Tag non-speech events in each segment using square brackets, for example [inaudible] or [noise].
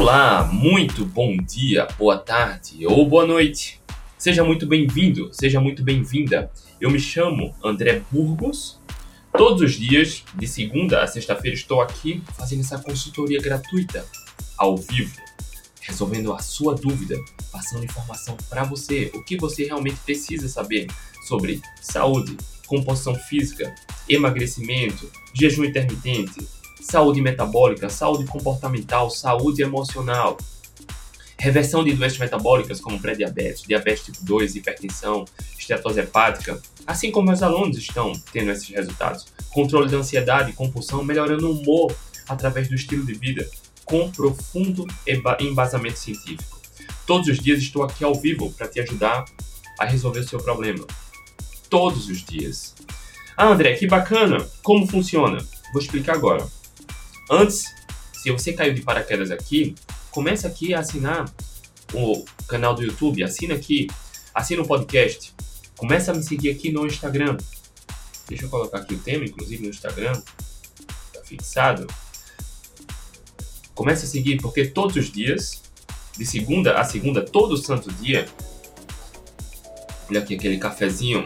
Olá, muito bom dia, boa tarde ou boa noite. Seja muito bem-vindo, seja muito bem-vinda. Eu me chamo André Burgos. Todos os dias, de segunda a sexta-feira, estou aqui fazendo essa consultoria gratuita, ao vivo, resolvendo a sua dúvida, passando informação para você, o que você realmente precisa saber sobre saúde, composição física, emagrecimento, jejum intermitente, saúde metabólica, saúde comportamental, saúde emocional, reversão de doenças metabólicas como pré-diabetes, diabetes tipo 2, hipertensão, esteatose hepática, assim como meus alunos estão tendo esses resultados. Controle da ansiedade compulsão, melhorando o humor através do estilo de vida, com profundo embasamento científico. Todos os dias estou aqui ao vivo para te ajudar a resolver o seu problema. Todos os dias. Ah, André, que bacana! Como funciona? Vou explicar agora. Antes, se você caiu de paraquedas aqui, comece aqui a assinar o canal do YouTube, assina aqui, assina o podcast, começa a me seguir aqui no Instagram. Deixa eu colocar aqui o tema, inclusive no Instagram, tá fixado. Comece a seguir, porque todos os dias, de segunda a segunda, todo santo dia, olha aqui aquele cafezinho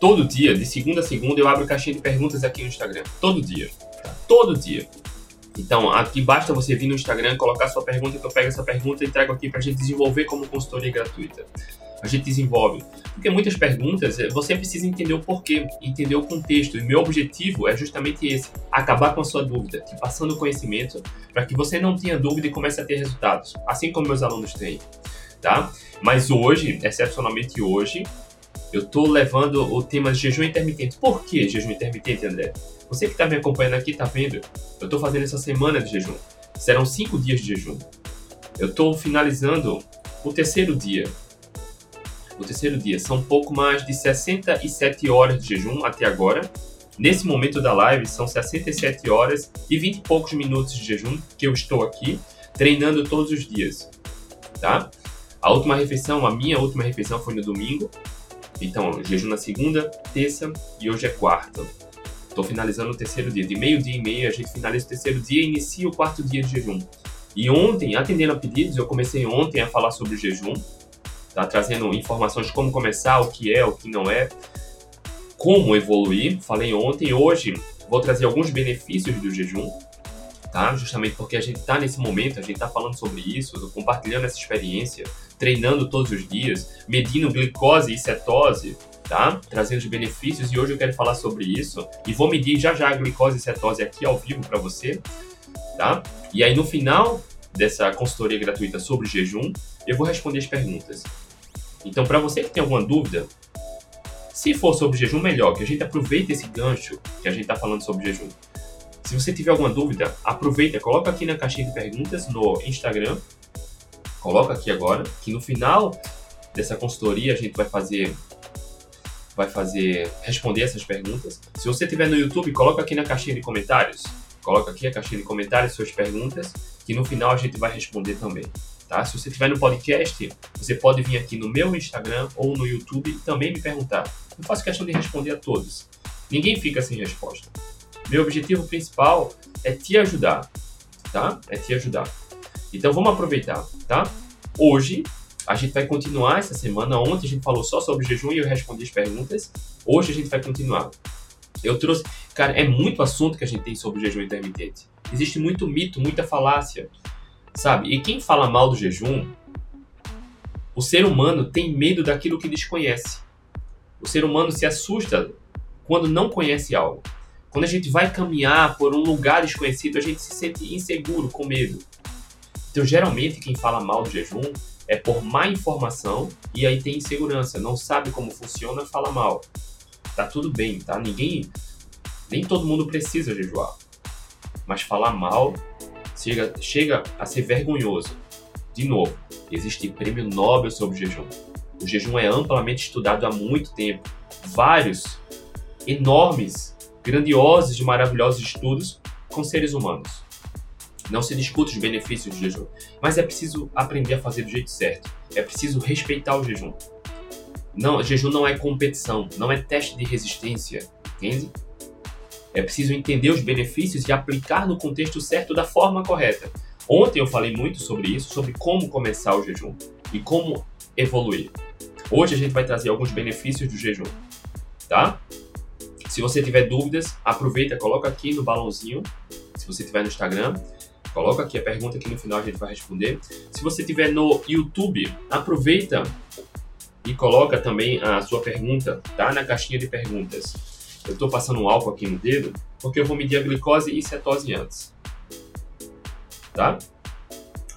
Todo dia, de segunda a segunda, eu abro caixinha de perguntas aqui no Instagram. Todo dia. Todo dia. Então, aqui basta você vir no Instagram, colocar sua pergunta, que eu pego essa pergunta e trago aqui para a gente desenvolver como consultoria gratuita. A gente desenvolve. Porque muitas perguntas, eh, você precisa entender o porquê, entender o contexto. E meu objetivo é justamente esse: acabar com a sua dúvida, te passando conhecimento para que você não tenha dúvida e comece a ter resultados, assim como meus alunos têm. Tá? Mas hoje, excepcionalmente hoje, eu estou levando o tema de jejum intermitente. Por que jejum intermitente, André? Você que está me acompanhando aqui está vendo. Eu estou fazendo essa semana de jejum. Serão cinco dias de jejum. Eu estou finalizando o terceiro dia. O terceiro dia. São pouco mais de 67 horas de jejum até agora. Nesse momento da live, são 67 horas e 20 e poucos minutos de jejum que eu estou aqui treinando todos os dias. Tá? A última refeição, a minha última refeição foi no domingo. Então, jejum na segunda, terça e hoje é quarta. Estou finalizando o terceiro dia. De meio-dia e meio, a gente finaliza o terceiro dia e inicia o quarto dia de jejum. E ontem, atendendo a pedidos, eu comecei ontem a falar sobre jejum, tá? trazendo informações de como começar, o que é, o que não é, como evoluir. Falei ontem. Hoje vou trazer alguns benefícios do jejum, tá? Justamente porque a gente está nesse momento, a gente está falando sobre isso, compartilhando essa experiência treinando todos os dias, medindo glicose e cetose, tá? Trazendo os benefícios e hoje eu quero falar sobre isso e vou medir já já a glicose e cetose aqui ao vivo para você, tá? E aí no final dessa consultoria gratuita sobre jejum, eu vou responder as perguntas. Então, para você que tem alguma dúvida, se for sobre jejum, melhor, que a gente aproveite esse gancho que a gente está falando sobre jejum. Se você tiver alguma dúvida, aproveita, coloca aqui na caixinha de perguntas no Instagram coloca aqui agora, que no final dessa consultoria a gente vai fazer vai fazer responder essas perguntas. Se você estiver no YouTube, coloca aqui na caixinha de comentários. Coloca aqui a caixinha de comentários suas perguntas, que no final a gente vai responder também. Tá? Se você estiver no podcast, você pode vir aqui no meu Instagram ou no YouTube e também me perguntar. Eu faço questão de responder a todos. Ninguém fica sem resposta. Meu objetivo principal é te ajudar, tá? É te ajudar. Então vamos aproveitar, tá? Hoje a gente vai continuar essa semana. Ontem a gente falou só sobre jejum e eu respondi as perguntas. Hoje a gente vai continuar. Eu trouxe, cara, é muito assunto que a gente tem sobre jejum intermitente. Existe muito mito, muita falácia, sabe? E quem fala mal do jejum, o ser humano tem medo daquilo que desconhece. O ser humano se assusta quando não conhece algo. Quando a gente vai caminhar por um lugar desconhecido, a gente se sente inseguro, com medo. Então, geralmente, quem fala mal do jejum é por má informação e aí tem insegurança, não sabe como funciona, fala mal. Tá tudo bem, tá? Ninguém, nem todo mundo precisa jejuar. Mas falar mal chega, chega a ser vergonhoso. De novo, existe prêmio Nobel sobre jejum. O jejum é amplamente estudado há muito tempo. Vários, enormes, grandiosos e maravilhosos estudos com seres humanos. Não se discute os benefícios do jejum, mas é preciso aprender a fazer do jeito certo. É preciso respeitar o jejum. Não, jejum não é competição, não é teste de resistência, entende? É preciso entender os benefícios e aplicar no contexto certo da forma correta. Ontem eu falei muito sobre isso, sobre como começar o jejum e como evoluir. Hoje a gente vai trazer alguns benefícios do jejum, tá? Se você tiver dúvidas, aproveita, coloca aqui no balãozinho. Se você tiver no Instagram, coloca aqui a pergunta que no final a gente vai responder. Se você tiver no YouTube, aproveita e coloca também a sua pergunta, tá? Na caixinha de perguntas. Eu estou passando um álcool aqui no dedo porque eu vou medir a glicose e cetose antes, tá?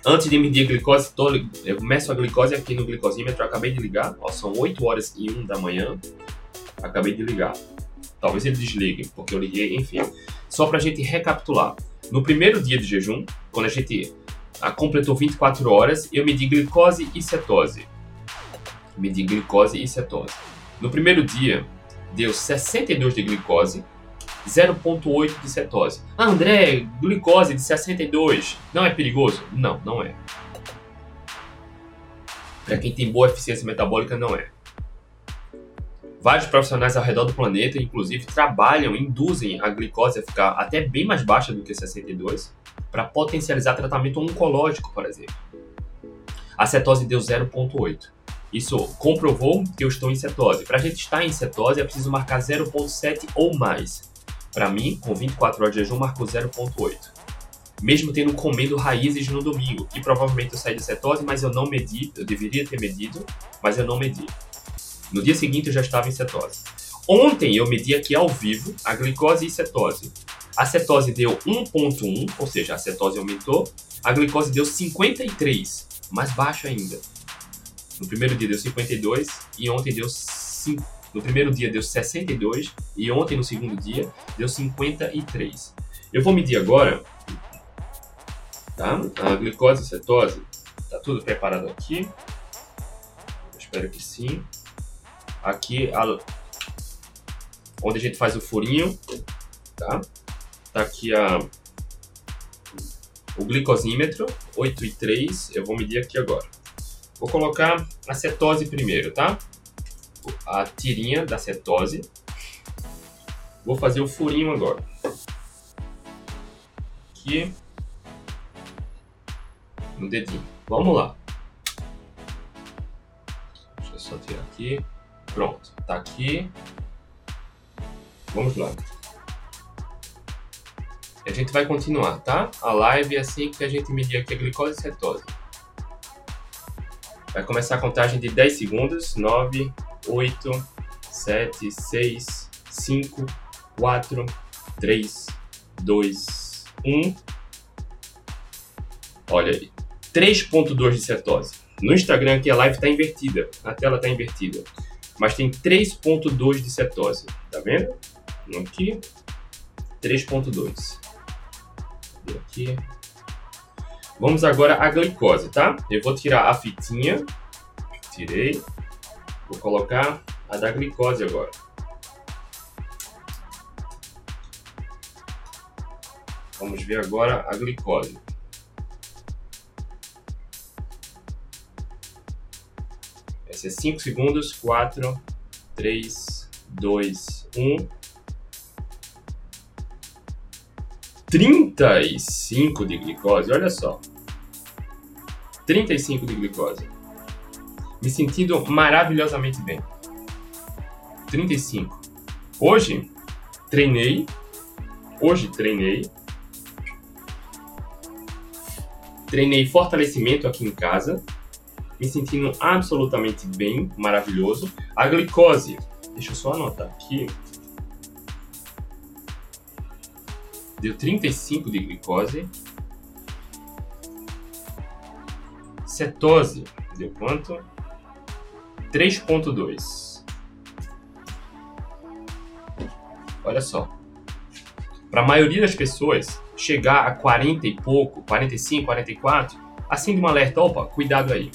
Antes de medir a glicose, tô, eu meço a glicose aqui no glicosímetro. Acabei de ligar, ó, são 8 horas e 1 da manhã. Acabei de ligar. Talvez ele desligue, porque eu liguei, enfim. Só para a gente recapitular. No primeiro dia de jejum, quando a gente a, completou 24 horas, eu medi glicose e cetose. Medi glicose e cetose. No primeiro dia, deu 62 de glicose, 0,8 de cetose. Ah, André, glicose de 62 não é perigoso? Não, não é. Para quem tem boa eficiência metabólica, não é. Vários profissionais ao redor do planeta, inclusive, trabalham, induzem a glicose a ficar até bem mais baixa do que 62 para potencializar tratamento oncológico, por exemplo. A cetose deu 0,8. Isso comprovou que eu estou em cetose. Para a gente estar em cetose, é preciso marcar 0,7 ou mais. Para mim, com 24 horas de jejum, marcou 0,8. Mesmo tendo comido raízes no domingo, e provavelmente eu saí de cetose, mas eu não medi, eu deveria ter medido, mas eu não medi. No dia seguinte eu já estava em cetose. Ontem eu medi aqui ao vivo a glicose e cetose. A cetose deu 1.1, ou seja, a cetose aumentou. A glicose deu 53, mais baixo ainda. No primeiro dia deu 52 e ontem deu 5. No primeiro dia deu 62 e ontem, no segundo dia, deu 53. Eu vou medir agora tá? a glicose e cetose. Tá tudo preparado aqui. Eu espero que sim. Aqui, a... onde a gente faz o furinho, tá? Tá aqui a... o glicosímetro, 8 e 3. Eu vou medir aqui agora. Vou colocar a cetose primeiro, tá? a tirinha da cetose. Vou fazer o furinho agora. Aqui. No dedinho. Vamos lá. Deixa eu só tirar aqui. Pronto. Tá aqui. Vamos lá. A gente vai continuar, tá? A live é assim que a gente medir aqui a glicose e cetose. Vai começar a contagem de 10 segundos. 9, 8, 7, 6, 5, 4, 3, 2, 1. Olha aí. 3.2 de cetose. No Instagram aqui a live está invertida, a tela está invertida. Mas tem 3.2 de cetose. Tá vendo? Aqui. 3.2. Aqui. Vamos agora à glicose, tá? Eu vou tirar a fitinha. Tirei. Vou colocar a da glicose agora. Vamos ver agora a glicose. Ser 5 segundos, 4, 3, 2, 1. 35 de glicose, olha só. 35 de glicose me sentindo maravilhosamente bem. 35. Hoje treinei, hoje treinei, treinei fortalecimento aqui em casa, me sentindo absolutamente bem, maravilhoso. A glicose, deixa eu só anotar aqui, deu 35 de glicose. Cetose, deu quanto? 3.2. Olha só. Para a maioria das pessoas, chegar a 40 e pouco, 45, 44, assim de um alerta, opa, cuidado aí.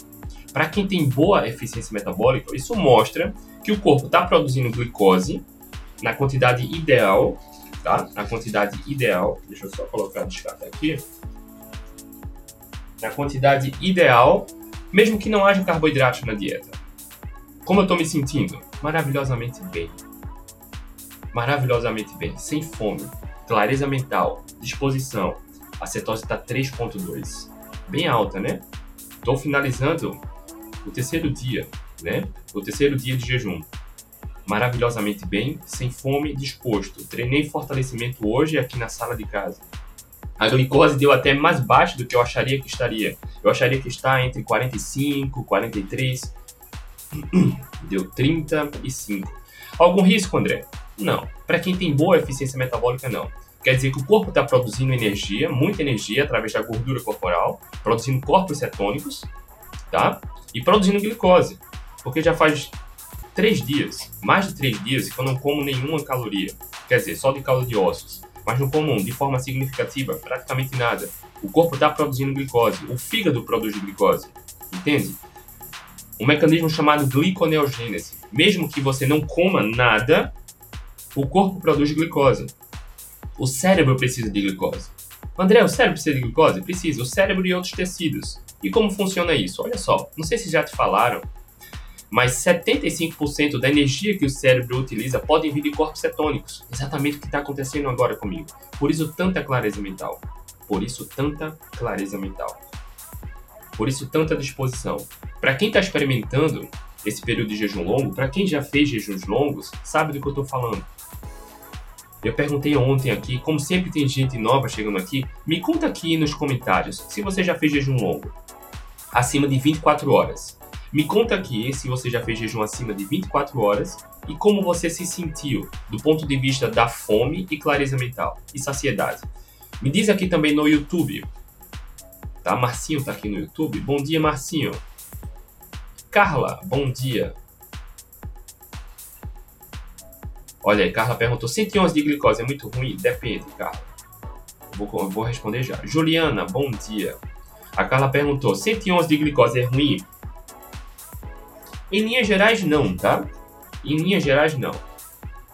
Para quem tem boa eficiência metabólica, isso mostra que o corpo está produzindo glicose na quantidade ideal, tá? Na quantidade ideal, deixa eu só colocar a descarta aqui. Na quantidade ideal, mesmo que não haja carboidratos na dieta. Como eu tô me sentindo? Maravilhosamente bem. maravilhosamente bem, sem fome, clareza mental, disposição. A cetose está 3.2, bem alta, né? Estou finalizando o terceiro dia, né? O terceiro dia de jejum. Maravilhosamente bem, sem fome, disposto. Treinei fortalecimento hoje aqui na sala de casa. A glicose deu até mais baixo do que eu acharia que estaria. Eu acharia que está entre 45, 43. [clears throat] Deu 35. Algum risco, André? Não. Para quem tem boa eficiência metabólica, não. Quer dizer que o corpo está produzindo energia, muita energia, através da gordura corporal, produzindo corpos cetônicos, tá? E produzindo glicose. Porque já faz três dias, mais de três dias, que eu não como nenhuma caloria. Quer dizer, só de caldo de ossos mas não comum, de forma significativa, praticamente nada. O corpo está produzindo glicose, o fígado produz glicose, entende? Um mecanismo chamado gliconeogênese. Mesmo que você não coma nada, o corpo produz glicose. O cérebro precisa de glicose. André, o cérebro precisa de glicose? Precisa. O cérebro e outros tecidos. E como funciona isso? Olha só, não sei se já te falaram, mas 75% da energia que o cérebro utiliza pode vir de corpos cetônicos. Exatamente o que está acontecendo agora comigo. Por isso, tanta clareza mental. Por isso, tanta clareza mental. Por isso, tanta disposição. Para quem está experimentando esse período de jejum longo, para quem já fez jejuns longos, sabe do que eu estou falando. Eu perguntei ontem aqui, como sempre tem gente nova chegando aqui, me conta aqui nos comentários se você já fez jejum longo, acima de 24 horas. Me conta aqui se você já fez jejum acima de 24 horas e como você se sentiu do ponto de vista da fome e clareza mental e saciedade. Me diz aqui também no YouTube. Tá? Marcinho tá aqui no YouTube. Bom dia, Marcinho. Carla, bom dia. Olha aí, Carla perguntou: 111 de glicose é muito ruim? Depende, Carla. Vou, vou responder já. Juliana, bom dia. A Carla perguntou: 111 de glicose é ruim? Em linhas gerais, não, tá? Em linhas gerais, não.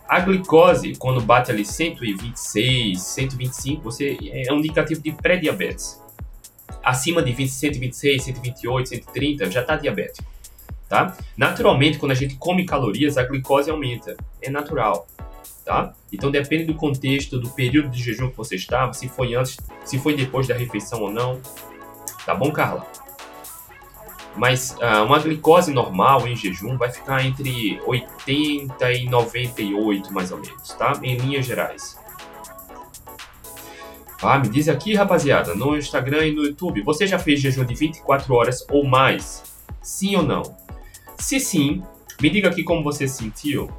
A glicose, quando bate ali 126, 125, você é um indicativo de pré-diabetes. Acima de 20, 126, 128, 130, já está diabético. Tá? Naturalmente, quando a gente come calorias, a glicose aumenta. É natural. Tá? Então depende do contexto, do período de jejum que você estava, se foi antes, se foi depois da refeição ou não. Tá bom, Carla? Mas uh, uma glicose normal em jejum vai ficar entre 80 e 98 mais ou menos, tá? Em linhas gerais. Ah, me diz aqui, rapaziada, no Instagram e no YouTube, você já fez jejum de 24 horas ou mais? Sim ou não? Se sim, me diga aqui como você se sentiu.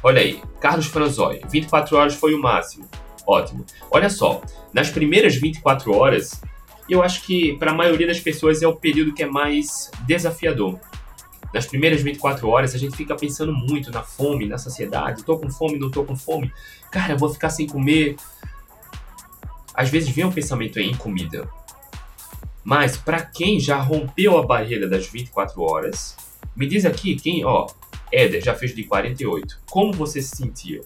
Olha aí, Carlos Franzoi, 24 horas foi o máximo. Ótimo. Olha só, nas primeiras 24 horas, eu acho que para a maioria das pessoas é o período que é mais desafiador. Nas primeiras 24 horas a gente fica pensando muito na fome, na saciedade. Tô com fome, não tô com fome. Cara, eu vou ficar sem comer. Às vezes vem um pensamento em comida. Mas para quem já rompeu a barreira das 24 horas, me diz aqui quem, ó, Éder já fez de 48. Como você se sentiu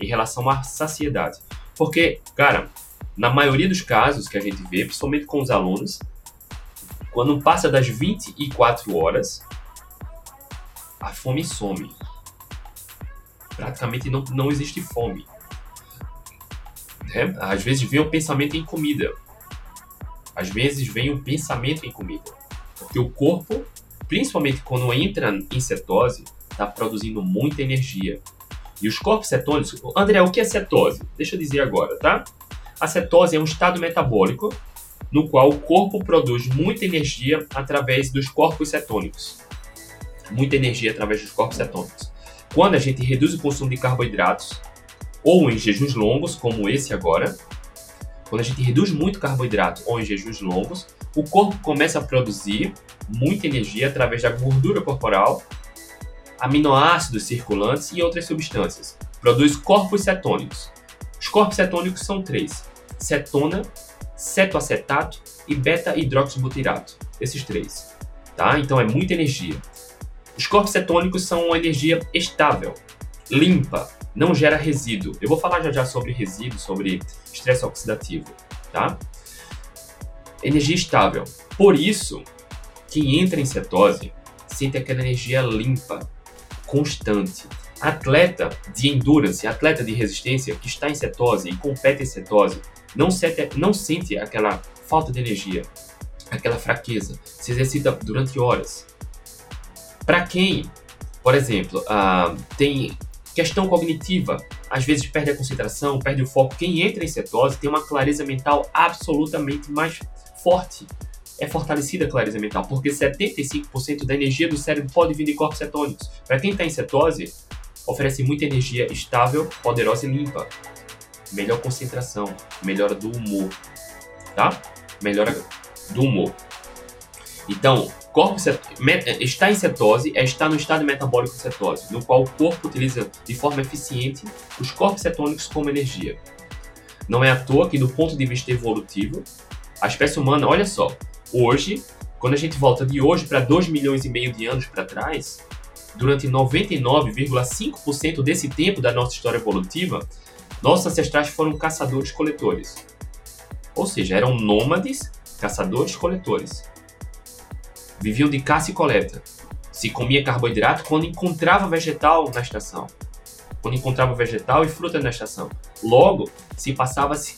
em relação à saciedade? Porque, cara, na maioria dos casos que a gente vê, principalmente com os alunos, quando passa das 24 horas, a fome some. Praticamente não, não existe fome. Né? Às vezes vem o pensamento em comida. Às vezes vem o pensamento em comida. Porque o corpo, principalmente quando entra em cetose, está produzindo muita energia. E os corpos cetônicos. André, o que é cetose? Deixa eu dizer agora, tá? A cetose é um estado metabólico no qual o corpo produz muita energia através dos corpos cetônicos. Muita energia através dos corpos cetônicos. Quando a gente reduz o consumo de carboidratos, ou em jejuns longos, como esse agora, quando a gente reduz muito carboidrato ou em jejuns longos, o corpo começa a produzir muita energia através da gordura corporal, aminoácidos circulantes e outras substâncias. Produz corpos cetônicos. Os corpos cetônicos são três: cetona, cetoacetato e beta-hidroxibutirato. Esses três. Tá? Então é muita energia. Os corpos cetônicos são uma energia estável, limpa, não gera resíduo. Eu vou falar já já sobre resíduo, sobre estresse oxidativo, tá? Energia estável. Por isso, quem entra em cetose sente aquela energia limpa, constante. Atleta de endurance, atleta de resistência que está em cetose e compete em cetose, não sente, não sente aquela falta de energia, aquela fraqueza, se exercita durante horas. Para quem, por exemplo, uh, tem questão cognitiva, às vezes perde a concentração, perde o foco, quem entra em cetose tem uma clareza mental absolutamente mais forte. É fortalecida a clareza mental, porque 75% da energia do cérebro pode vir de corpos cetônicos. Para quem está em cetose, oferece muita energia estável, poderosa e limpa. Melhor concentração, melhora do humor, tá? Melhora do humor. Então, corpo está em cetose é estar no estado metabólico de cetose, no qual o corpo utiliza de forma eficiente os corpos cetônicos como energia. Não é à toa que, do ponto de vista evolutivo, a espécie humana, olha só, hoje, quando a gente volta de hoje para 2 milhões e meio de anos para trás, durante 99,5% desse tempo da nossa história evolutiva, nossos ancestrais foram caçadores-coletores. Ou seja, eram nômades, caçadores-coletores. Viviam de caça e coleta. Se comia carboidrato quando encontrava vegetal na estação. Quando encontrava vegetal e fruta na estação. Logo, se passava-se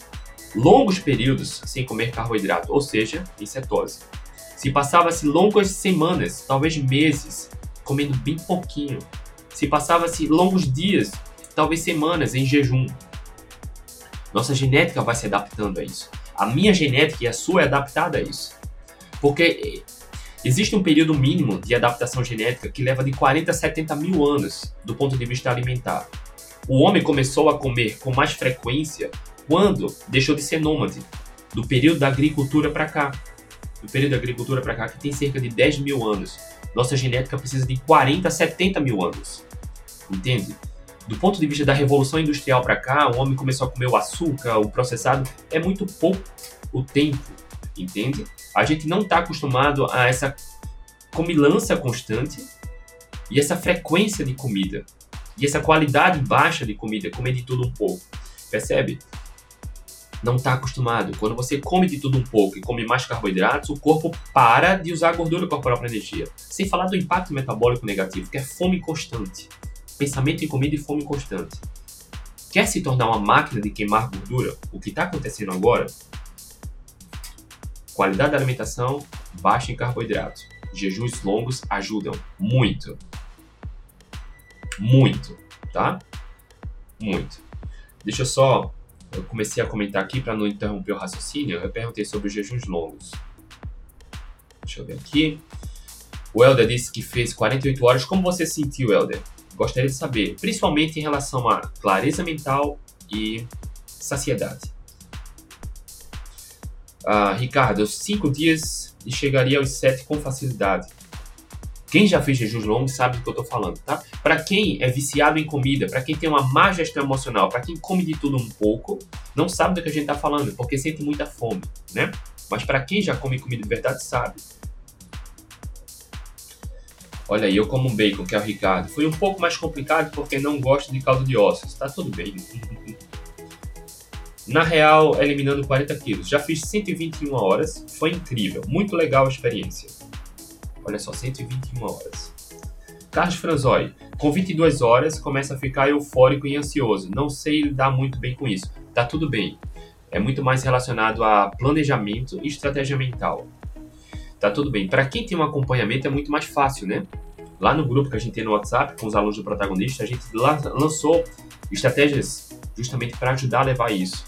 longos períodos sem comer carboidrato, ou seja, em cetose. Se passava-se longas semanas, talvez meses, comendo bem pouquinho. Se passava-se longos dias, talvez semanas, em jejum. Nossa genética vai se adaptando a isso. A minha genética e a sua é adaptada a isso. Porque existe um período mínimo de adaptação genética que leva de 40 a 70 mil anos do ponto de vista alimentar. O homem começou a comer com mais frequência quando deixou de ser nômade, do período da agricultura para cá. Do período da agricultura para cá, que tem cerca de 10 mil anos. Nossa genética precisa de 40 a 70 mil anos. Entende? Do ponto de vista da revolução industrial para cá, o homem começou a comer o açúcar, o processado. É muito pouco o tempo, entende? A gente não está acostumado a essa comilança constante e essa frequência de comida. E essa qualidade baixa de comida, comer de tudo um pouco. Percebe? não está acostumado. Quando você come de tudo um pouco e come mais carboidratos, o corpo para de usar a gordura corporal para energia. Sem falar do impacto metabólico negativo, que é fome constante. Pensamento em comida e fome constante. Quer se tornar uma máquina de queimar gordura? O que está acontecendo agora? Qualidade da alimentação, baixa em carboidratos. Jejuns longos ajudam muito. Muito, tá? Muito. Deixa eu só eu comecei a comentar aqui para não interromper o raciocínio, eu perguntei sobre os jejuns longos. Deixa eu ver aqui. O Helder disse que fez 48 horas. Como você sentiu, Helder? Gostaria de saber, principalmente em relação a clareza mental e saciedade. Ah, Ricardo, cinco dias e chegaria aos sete com facilidade. Quem já fez jejuns longos sabe do que eu estou falando, tá? Para quem é viciado em comida, para quem tem uma má gestão emocional, para quem come de tudo um pouco, não sabe do que a gente está falando, porque sente muita fome, né? Mas para quem já come comida de verdade, sabe. Olha aí, eu como um bacon, que é o Ricardo. Foi um pouco mais complicado porque não gosto de caldo de ossos. Tá tudo bem. [laughs] Na real, eliminando 40 quilos. Já fiz 121 horas. Foi incrível. Muito legal a experiência. Olha só, 121 horas. Carlos Franzoi, com 22 horas começa a ficar eufórico e ansioso. Não sei lidar muito bem com isso. Tá tudo bem. É muito mais relacionado a planejamento e estratégia mental. Tá tudo bem. Para quem tem um acompanhamento é muito mais fácil, né? Lá no grupo que a gente tem no WhatsApp com os alunos do protagonista, a gente lançou estratégias justamente para ajudar a levar isso.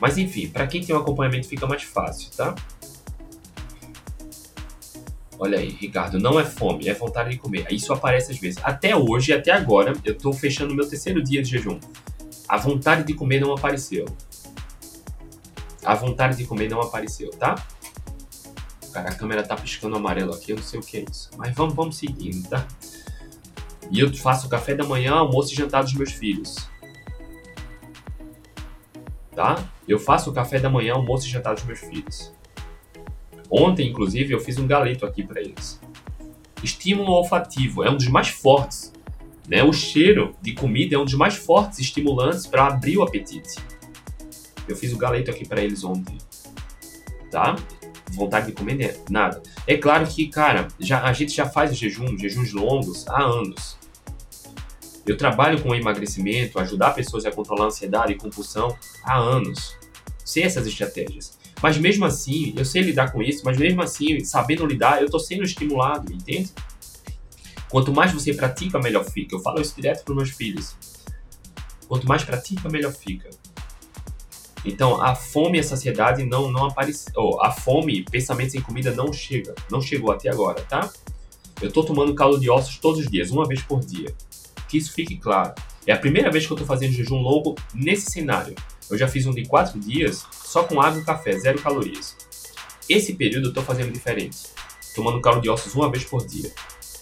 Mas enfim, para quem tem um acompanhamento fica mais fácil, tá? Olha aí, Ricardo, não é fome, é vontade de comer. Isso aparece às vezes. Até hoje, até agora, eu estou fechando meu terceiro dia de jejum. A vontade de comer não apareceu. A vontade de comer não apareceu, tá? Cara, a câmera tá piscando amarelo aqui, eu não sei o que é isso. Mas vamos, vamos seguindo, tá? E eu faço café da manhã, almoço e jantar dos meus filhos. Tá? Eu faço café da manhã, almoço e jantar dos meus filhos. Ontem, inclusive, eu fiz um galeto aqui para eles. Estímulo olfativo é um dos mais fortes. Né? O cheiro de comida é um dos mais fortes estimulantes para abrir o apetite. Eu fiz o galeto aqui para eles ontem. Tá? Vontade de comer né? nada. É claro que, cara, já, a gente já faz jejum, jejuns longos há anos. Eu trabalho com emagrecimento, ajudar pessoas a controlar a ansiedade e compulsão há anos. Sei essas estratégias. Mas mesmo assim, eu sei lidar com isso, mas mesmo assim, sabendo lidar, eu estou sendo estimulado, entende? Quanto mais você pratica, melhor fica. Eu falo isso direto para meus filhos. Quanto mais pratica, melhor fica. Então, a fome e a saciedade não, não apareceu. Oh, a fome, pensamentos em comida não chega. Não chegou até agora, tá? Eu estou tomando caldo de ossos todos os dias, uma vez por dia. Que isso fique claro. É a primeira vez que eu estou fazendo jejum longo nesse cenário. Eu já fiz um de quatro dias, só com água e café, zero calorias. Esse período eu estou fazendo diferente. Tomando caldo de ossos uma vez por dia,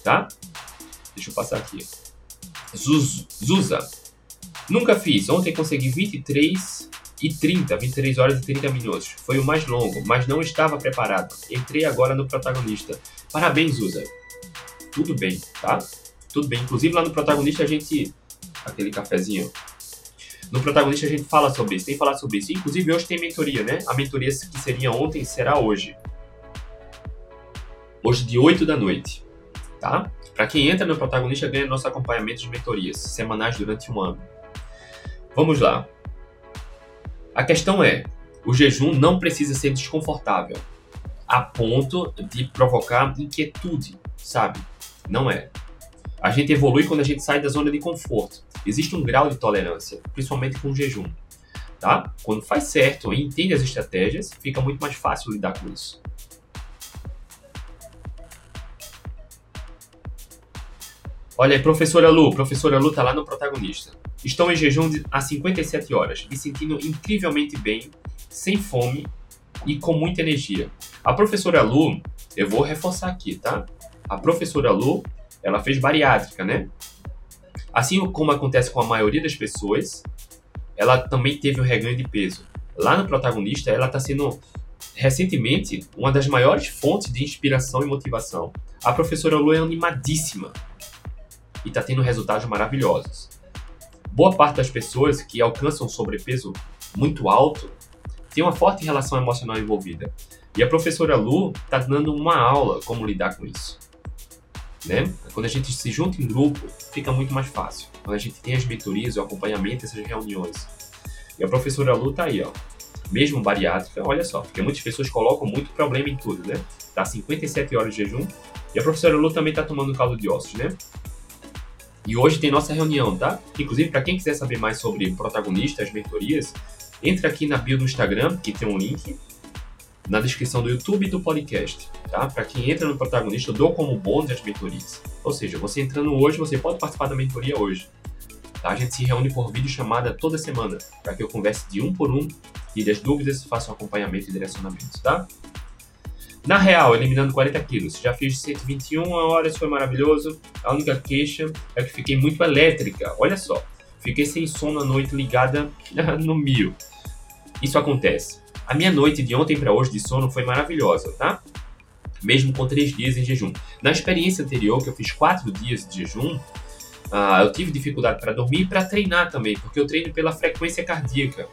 tá? Deixa eu passar aqui. Zuz, Zuza. Nunca fiz. Ontem consegui 23 e 30, 23 horas e 30 minutos. Foi o mais longo, mas não estava preparado. Entrei agora no protagonista. Parabéns, Zuza. Tudo bem, tá? Tudo bem. Inclusive lá no protagonista a gente. Aquele cafezinho. No protagonista a gente fala sobre isso, tem falado sobre isso. Inclusive hoje tem mentoria, né? A mentoria que seria ontem será hoje. Hoje de 8 da noite, tá? Para quem entra no protagonista ganha nosso acompanhamento de mentorias semanais durante um ano. Vamos lá. A questão é, o jejum não precisa ser desconfortável a ponto de provocar inquietude, sabe? Não é. A gente evolui quando a gente sai da zona de conforto. Existe um grau de tolerância, principalmente com o jejum. Tá? Quando faz certo e entende as estratégias, fica muito mais fácil lidar com isso. Olha aí, professora Lu. Professora Lu tá lá no protagonista. Estou em jejum há 57 horas, me sentindo incrivelmente bem, sem fome e com muita energia. A professora Lu, eu vou reforçar aqui, tá? A professora Lu, ela fez bariátrica, né? Assim como acontece com a maioria das pessoas, ela também teve um reganho de peso. Lá no protagonista, ela está sendo recentemente uma das maiores fontes de inspiração e motivação. A professora Lu é animadíssima e está tendo resultados maravilhosos boa parte das pessoas que alcançam sobrepeso muito alto tem uma forte relação emocional envolvida. E a professora Lu está dando uma aula como lidar com isso. Né? Quando a gente se junta em grupo, fica muito mais fácil. Quando a gente tem as mentorias, o acompanhamento, essas reuniões. E a professora Lu tá aí, ó. Mesmo bariátrica, olha só, porque muitas pessoas colocam muito problema em tudo, né? Tá 57 horas de jejum. E a professora Lu também tá tomando caldo de ossos, né? E hoje tem nossa reunião, tá? Inclusive, para quem quiser saber mais sobre protagonistas, mentorias, entre aqui na bio do Instagram, que tem um link, na descrição do YouTube e do podcast, tá? Para quem entra no protagonista, eu dou como bônus as mentorias. Ou seja, você entrando hoje, você pode participar da mentoria hoje. Tá? A gente se reúne por vídeo chamada toda semana, para que eu converse de um por um e das dúvidas faça um acompanhamento e direcionamento, tá? Na real, eliminando 40 quilos. Já fiz 121 horas, foi maravilhoso. A única queixa é que fiquei muito elétrica. Olha só, fiquei sem sono a noite ligada [laughs] no mil. Isso acontece. A minha noite de ontem para hoje de sono foi maravilhosa, tá? Mesmo com três dias em jejum. Na experiência anterior, que eu fiz quatro dias de jejum, uh, eu tive dificuldade para dormir e para treinar também, porque eu treino pela frequência cardíaca.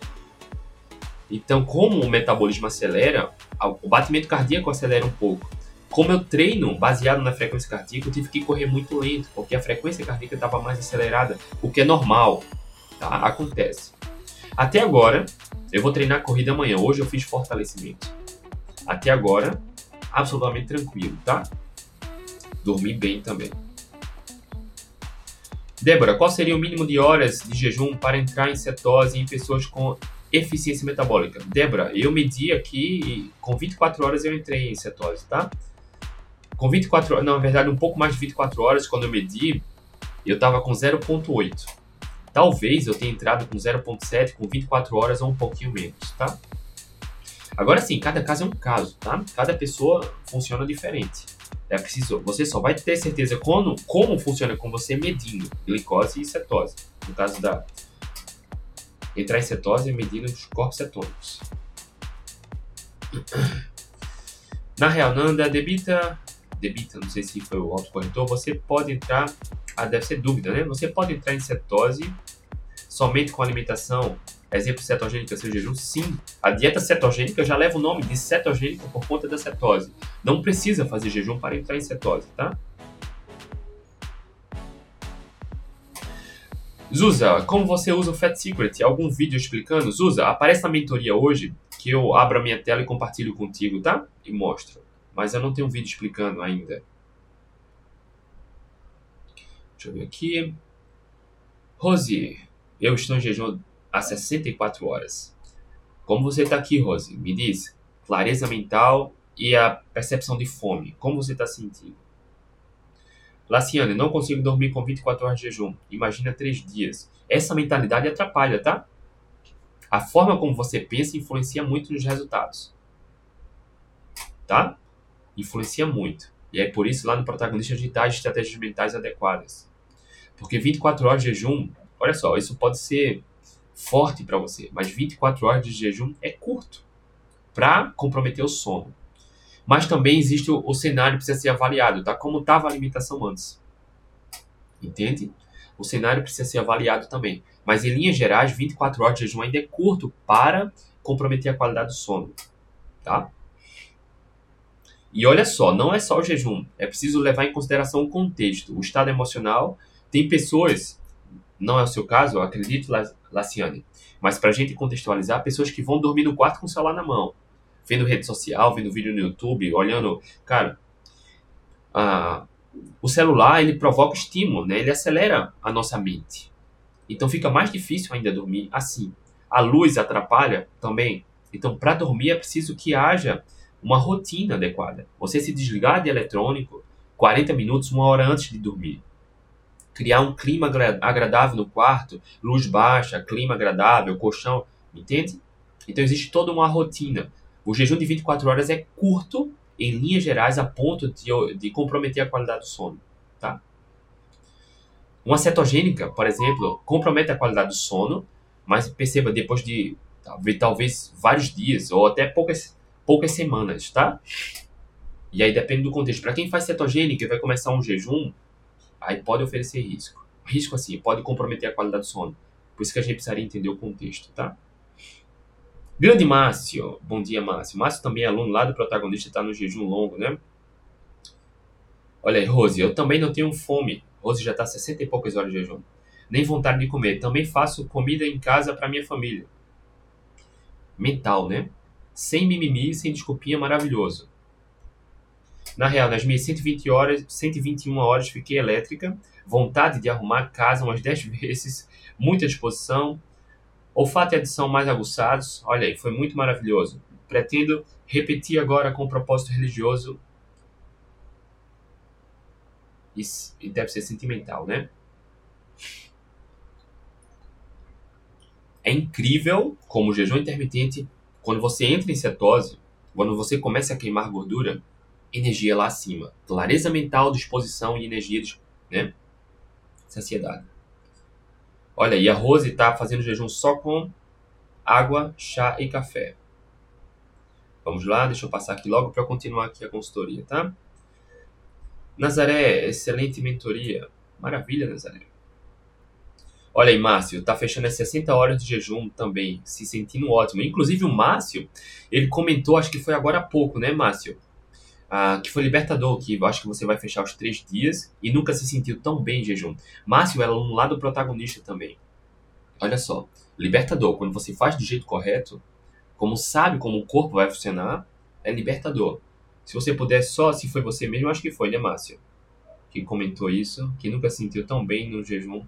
Então, como o metabolismo acelera, o batimento cardíaco acelera um pouco. Como eu treino baseado na frequência cardíaca, eu tive que correr muito lento, porque a frequência cardíaca estava mais acelerada, o que é normal, tá? Acontece. Até agora, eu vou treinar corrida amanhã. Hoje eu fiz fortalecimento. Até agora, absolutamente tranquilo, tá? Dormi bem também. Débora, qual seria o mínimo de horas de jejum para entrar em cetose em pessoas com eficiência metabólica. Débora, eu medi aqui com 24 horas eu entrei em cetose, tá? Com 24 horas, na verdade um pouco mais de 24 horas quando eu medi, eu tava com 0.8. Talvez eu tenha entrado com 0.7 com 24 horas ou um pouquinho menos, tá? Agora sim, cada caso é um caso, tá? Cada pessoa funciona diferente. É preciso, você só vai ter certeza quando, como funciona com você medindo glicose e cetose. No caso da, entrar em cetose é medindo os corpos cetônicos. Na real, Nanda, debita, debita, não sei se foi o autocorretor, você pode entrar, ah, deve ser dúvida, né? Você pode entrar em cetose somente com alimentação, exemplo cetogênica, seu jejum? Sim, a dieta cetogênica já leva o nome de cetogênica por conta da cetose. Não precisa fazer jejum para entrar em cetose, tá? Zuza, como você usa o Fat Secret? Algum vídeo explicando? Zuza, aparece na mentoria hoje que eu abro a minha tela e compartilho contigo, tá? E mostro. Mas eu não tenho um vídeo explicando ainda. Deixa eu ver aqui. Rose, eu estou em jejum há 64 horas. Como você está aqui, Rose? Me diz. Clareza mental e a percepção de fome. Como você está sentindo? Laciane, não consigo dormir com 24 horas de jejum. Imagina 3 dias. Essa mentalidade atrapalha, tá? A forma como você pensa influencia muito nos resultados. Tá? Influencia muito. E é por isso lá no protagonista a gente dá estratégias mentais adequadas. Porque 24 horas de jejum, olha só, isso pode ser forte para você, mas 24 horas de jejum é curto para comprometer o sono. Mas também existe o, o cenário que precisa ser avaliado, tá? Como estava a alimentação antes. Entende? O cenário precisa ser avaliado também. Mas em linhas gerais, 24 horas de jejum ainda é curto para comprometer a qualidade do sono, tá? E olha só, não é só o jejum, é preciso levar em consideração o contexto, o estado emocional tem pessoas, não é o seu caso, eu acredito, Laciane, mas para a gente contextualizar, pessoas que vão dormir no quarto com o celular na mão, vendo rede social, vendo vídeo no YouTube, olhando. Cara, a, o celular ele provoca estímulo, né? ele acelera a nossa mente. Então fica mais difícil ainda dormir assim. A luz atrapalha também. Então, para dormir é preciso que haja uma rotina adequada. Você se desligar de eletrônico 40 minutos, uma hora antes de dormir criar um clima agradável no quarto, luz baixa, clima agradável, colchão, entende? Então existe toda uma rotina. O jejum de 24 horas é curto, em linhas gerais, a ponto de, de comprometer a qualidade do sono, tá? Uma cetogênica, por exemplo, compromete a qualidade do sono, mas perceba, depois de talvez, vários dias ou até poucas, poucas semanas, tá? E aí depende do contexto. Para quem faz cetogênica e vai começar um jejum, aí pode oferecer risco. Risco assim, pode comprometer a qualidade do sono. Por isso que a gente precisaria entender o contexto, tá? Grande Márcio, bom dia Márcio. Márcio também é aluno lá do protagonista, está no jejum longo, né? Olha aí, Rose, eu também não tenho fome. Rose já está 60 e poucas horas de jejum. Nem vontade de comer. Também faço comida em casa para minha família. Mental, né? Sem mimimi, sem desculpinha, maravilhoso. Na real, nas minhas 120 horas, 121 horas fiquei elétrica, vontade de arrumar casa umas 10 [laughs] vezes, muita disposição, olfato e adição mais aguçados. Olha aí, foi muito maravilhoso. Pretendo repetir agora com propósito religioso. E deve ser sentimental, né? É incrível como o jejum intermitente, quando você entra em cetose, quando você começa a queimar gordura, energia lá acima. Clareza mental, disposição e energia, né? Saciedade. Olha, e a Rose está fazendo jejum só com água, chá e café. Vamos lá, deixa eu passar aqui logo para continuar aqui a consultoria, tá? Nazaré, excelente mentoria. Maravilha, Nazaré. Olha aí, Márcio, tá fechando as 60 horas de jejum também, se sentindo ótimo. Inclusive o Márcio, ele comentou, acho que foi agora há pouco, né, Márcio? Ah, que foi libertador, que eu acho que você vai fechar os três dias e nunca se sentiu tão bem em jejum. Márcio é um lado protagonista também. Olha só, libertador, quando você faz do jeito correto, como sabe como o corpo vai funcionar, é libertador. Se você puder só, se foi você mesmo, acho que foi, né, Márcio? Que comentou isso, que nunca se sentiu tão bem no jejum.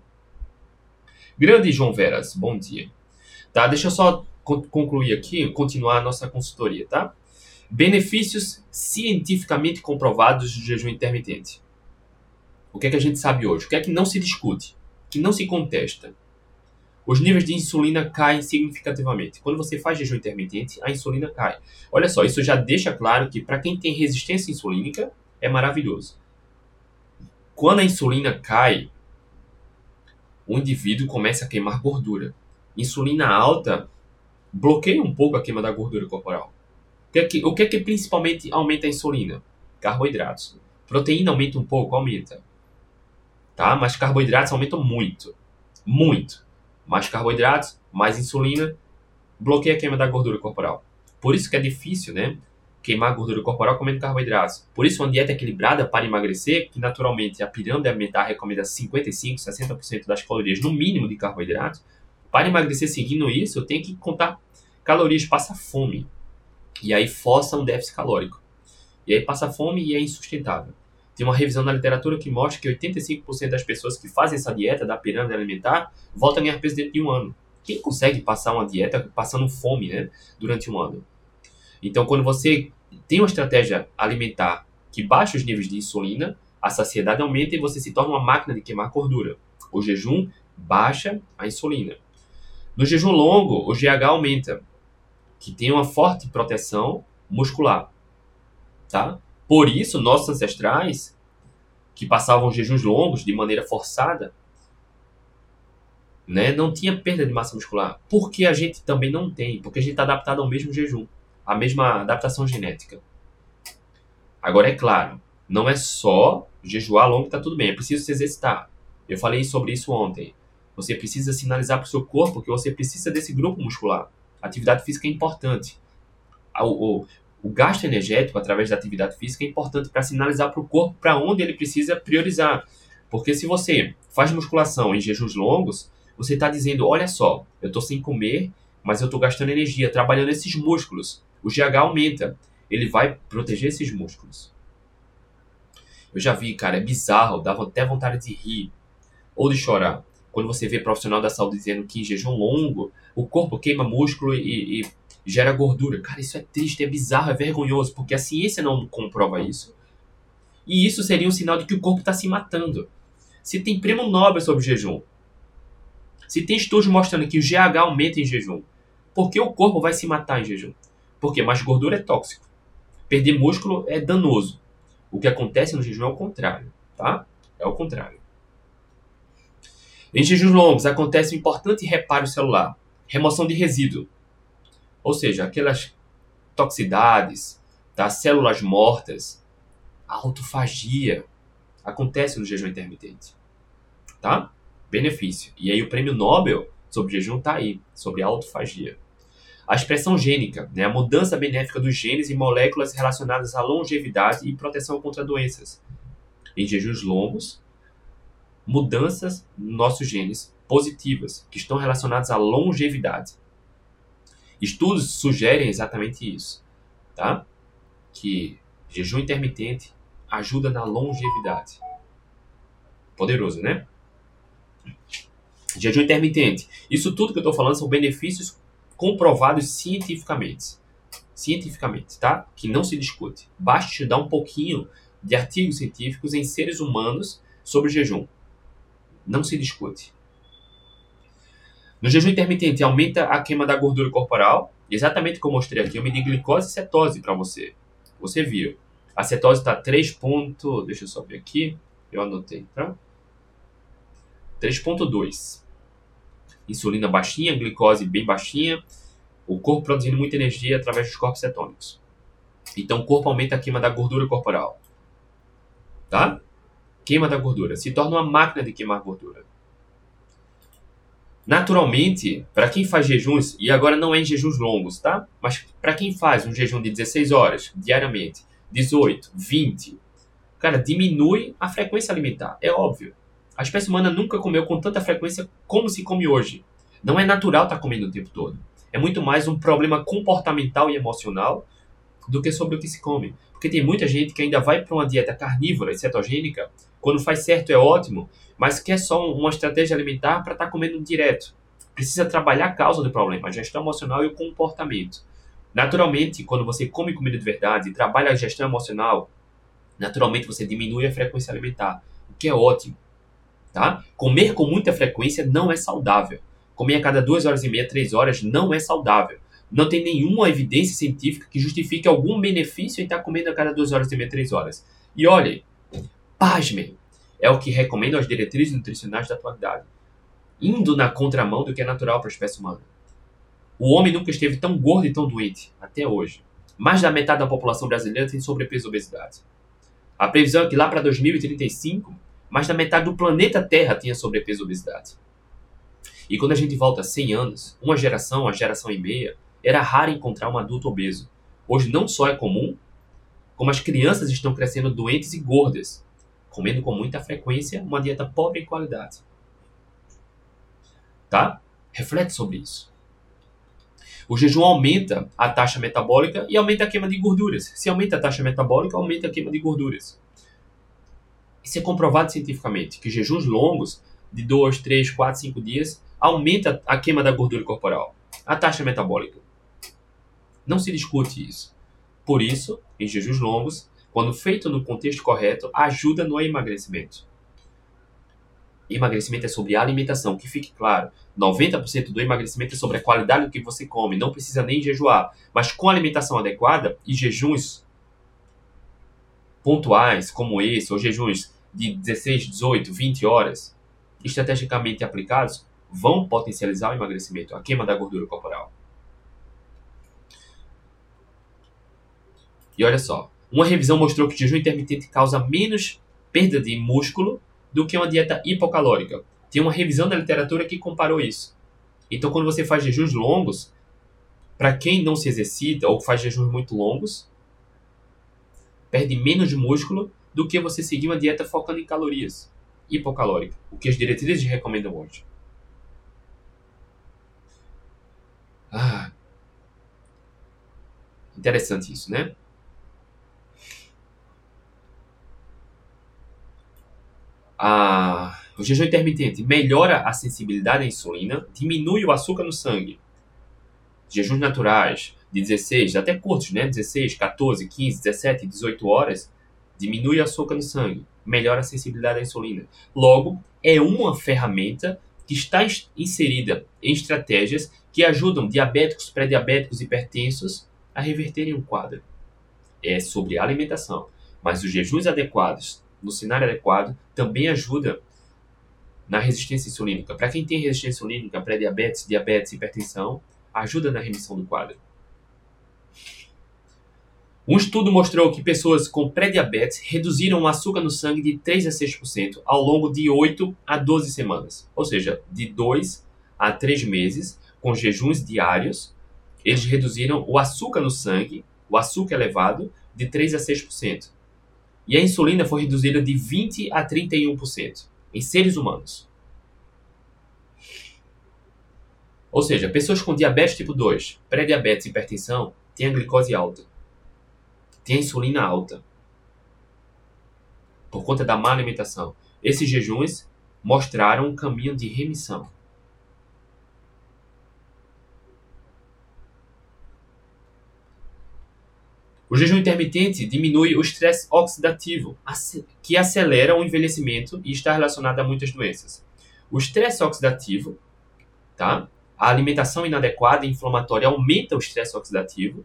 Grande João Veras, bom dia. Tá, deixa eu só concluir aqui, continuar a nossa consultoria, tá? Benefícios cientificamente comprovados do jejum intermitente. O que é que a gente sabe hoje? O que é que não se discute? Que não se contesta? Os níveis de insulina caem significativamente. Quando você faz jejum intermitente, a insulina cai. Olha só, isso já deixa claro que para quem tem resistência insulínica é maravilhoso. Quando a insulina cai, o indivíduo começa a queimar gordura. Insulina alta bloqueia um pouco a queima da gordura corporal o que é que principalmente aumenta a insulina? Carboidratos. Proteína aumenta um pouco, aumenta. Tá? Mas carboidratos aumentam muito. Muito. Mais carboidratos, mais insulina, bloqueia a queima da gordura corporal. Por isso que é difícil, né? queimar gordura corporal comendo carboidratos. Por isso, uma dieta equilibrada para emagrecer, que naturalmente a pirâmide alimentar recomenda 55, 60% das calorias no mínimo de carboidratos, para emagrecer seguindo isso, eu tenho que contar calorias, passa fome. E aí força um déficit calórico. E aí passa fome e é insustentável. Tem uma revisão na literatura que mostra que 85% das pessoas que fazem essa dieta da pirâmide alimentar voltam a ganhar peso dentro de um ano. Quem consegue passar uma dieta passando fome né, durante um ano? Então, quando você tem uma estratégia alimentar que baixa os níveis de insulina, a saciedade aumenta e você se torna uma máquina de queimar gordura. O jejum baixa a insulina. No jejum longo, o GH aumenta, que tem uma forte proteção muscular. Tá? Por isso, nossos ancestrais, que passavam jejuns longos de maneira forçada, né, não tinha perda de massa muscular. Porque a gente também não tem, porque a gente está adaptado ao mesmo jejum a mesma adaptação genética. Agora, é claro, não é só jejuar longo que está tudo bem, é preciso se exercitar. Eu falei sobre isso ontem. Você precisa sinalizar para o seu corpo que você precisa desse grupo muscular. Atividade física é importante. O, o, o gasto energético através da atividade física é importante para sinalizar para o corpo para onde ele precisa priorizar. Porque se você faz musculação em jejuns longos, você está dizendo: olha só, eu estou sem comer, mas eu estou gastando energia trabalhando esses músculos o GH aumenta. Ele vai proteger esses músculos. Eu já vi, cara, é bizarro, dava até vontade de rir ou de chorar. Quando você vê profissional da saúde dizendo que em jejum longo o corpo queima músculo e, e gera gordura. Cara, isso é triste, é bizarro, é vergonhoso, porque a ciência não comprova isso. E isso seria um sinal de que o corpo está se matando. Se tem prêmio Nobel sobre jejum, se tem estudos mostrando que o GH aumenta em jejum, por que o corpo vai se matar em jejum? Porque mais gordura é tóxico. Perder músculo é danoso. O que acontece no jejum é o contrário, tá? É o contrário. Em jejuns longos acontece um importante reparo celular, remoção de resíduo. Ou seja, aquelas toxicidades, tá? células mortas, autofagia acontece no jejum intermitente. Tá? Benefício. E aí o prêmio Nobel sobre jejum tá aí, sobre autofagia. A expressão gênica, né, a mudança benéfica dos genes e moléculas relacionadas à longevidade e proteção contra doenças. Em jejuns longos, mudanças nos nossos genes positivas, que estão relacionadas à longevidade. Estudos sugerem exatamente isso, tá? Que jejum intermitente ajuda na longevidade. Poderoso, né? Jejum intermitente. Isso tudo que eu estou falando são benefícios comprovados cientificamente. Cientificamente, tá? Que não se discute. Basta estudar um pouquinho de artigos científicos em seres humanos sobre jejum. Não se discute. No jejum intermitente, aumenta a queima da gordura corporal, exatamente como eu mostrei aqui. Eu medi glicose e cetose para você. Você viu. A cetose está 3. Ponto, deixa eu só ver aqui. Eu anotei, tá? 3.2 insulina baixinha, glicose bem baixinha, o corpo produzindo muita energia através dos corpos cetônicos. Então o corpo aumenta a queima da gordura corporal. Tá? Queima da gordura. Se torna uma máquina de queimar gordura. Naturalmente, para quem faz jejuns, e agora não é em jejuns longos, tá? Mas para quem faz um jejum de 16 horas diariamente, 18, 20, cara, diminui a frequência alimentar. É óbvio. A espécie humana nunca comeu com tanta frequência como se come hoje. Não é natural estar tá comendo o tempo todo. É muito mais um problema comportamental e emocional do que sobre o que se come. Porque tem muita gente que ainda vai para uma dieta carnívora e cetogênica, quando faz certo é ótimo, mas quer só uma estratégia alimentar para estar tá comendo direto. Precisa trabalhar a causa do problema, a gestão emocional e o comportamento. Naturalmente, quando você come comida de verdade e trabalha a gestão emocional, naturalmente você diminui a frequência alimentar, o que é ótimo. Tá? Comer com muita frequência não é saudável. Comer a cada duas horas e meia, três horas não é saudável. Não tem nenhuma evidência científica que justifique algum benefício em estar comendo a cada duas horas e meia, três horas. E olhem, pasmem, é o que recomendam as diretrizes nutricionais da atualidade, indo na contramão do que é natural para a espécie humana. O homem nunca esteve tão gordo e tão doente, até hoje. Mais da metade da população brasileira tem sobrepeso e obesidade. A previsão é que lá para 2035, mais da metade do planeta Terra tinha sobrepeso e obesidade. E quando a gente volta 100 anos, uma geração, uma geração e meia, era raro encontrar um adulto obeso. hoje não só é comum, como as crianças estão crescendo doentes e gordas, comendo com muita frequência uma dieta pobre em qualidade. Tá? Reflete sobre isso. O jejum aumenta a taxa metabólica e aumenta a queima de gorduras. Se aumenta a taxa metabólica, aumenta a queima de gorduras. Isso é comprovado cientificamente, que jejuns longos, de 2, 3, 4, 5 dias, aumenta a queima da gordura corporal, a taxa metabólica. Não se discute isso. Por isso, em jejuns longos, quando feito no contexto correto, ajuda no emagrecimento. Emagrecimento é sobre alimentação, que fique claro. 90% do emagrecimento é sobre a qualidade do que você come, não precisa nem jejuar. Mas com alimentação adequada e jejuns pontuais, como esse, ou jejuns de 16, 18, 20 horas, estrategicamente aplicados, vão potencializar o emagrecimento, a queima da gordura corporal. E olha só, uma revisão mostrou que o jejum intermitente causa menos perda de músculo do que uma dieta hipocalórica. Tem uma revisão da literatura que comparou isso. Então, quando você faz jejuns longos, para quem não se exercita ou faz jejuns muito longos, perde menos músculo do que você seguir uma dieta focando em calorias, hipocalórica, o que as diretrizes recomendam hoje. Ah, interessante isso, né? A, o jejum intermitente melhora a sensibilidade à insulina, diminui o açúcar no sangue. Jejuns naturais de 16, até curtos, né? 16, 14, 15, 17, 18 horas, diminui o açúcar no sangue, melhora a sensibilidade à insulina. Logo, é uma ferramenta que está inserida em estratégias que ajudam diabéticos, pré-diabéticos e hipertensos a reverterem o quadro. É sobre alimentação, mas os jejuns adequados no cenário adequado, também ajuda na resistência insulínica. Para quem tem resistência insulínica, pré-diabetes, diabetes, hipertensão, ajuda na remissão do quadro. Um estudo mostrou que pessoas com pré-diabetes reduziram o açúcar no sangue de 3 a 6% ao longo de 8 a 12 semanas, ou seja, de 2 a 3 meses, com jejuns diários, eles reduziram o açúcar no sangue, o açúcar elevado, de 3 a 6% e a insulina foi reduzida de 20 a 31% em seres humanos. Ou seja, pessoas com diabetes tipo 2, pré-diabetes e hipertensão têm a glicose alta, têm a insulina alta, por conta da má alimentação. Esses jejuns mostraram um caminho de remissão. O jejum intermitente diminui o estresse oxidativo, que acelera o envelhecimento e está relacionado a muitas doenças. O estresse oxidativo, tá? a alimentação inadequada e inflamatória aumenta o estresse oxidativo,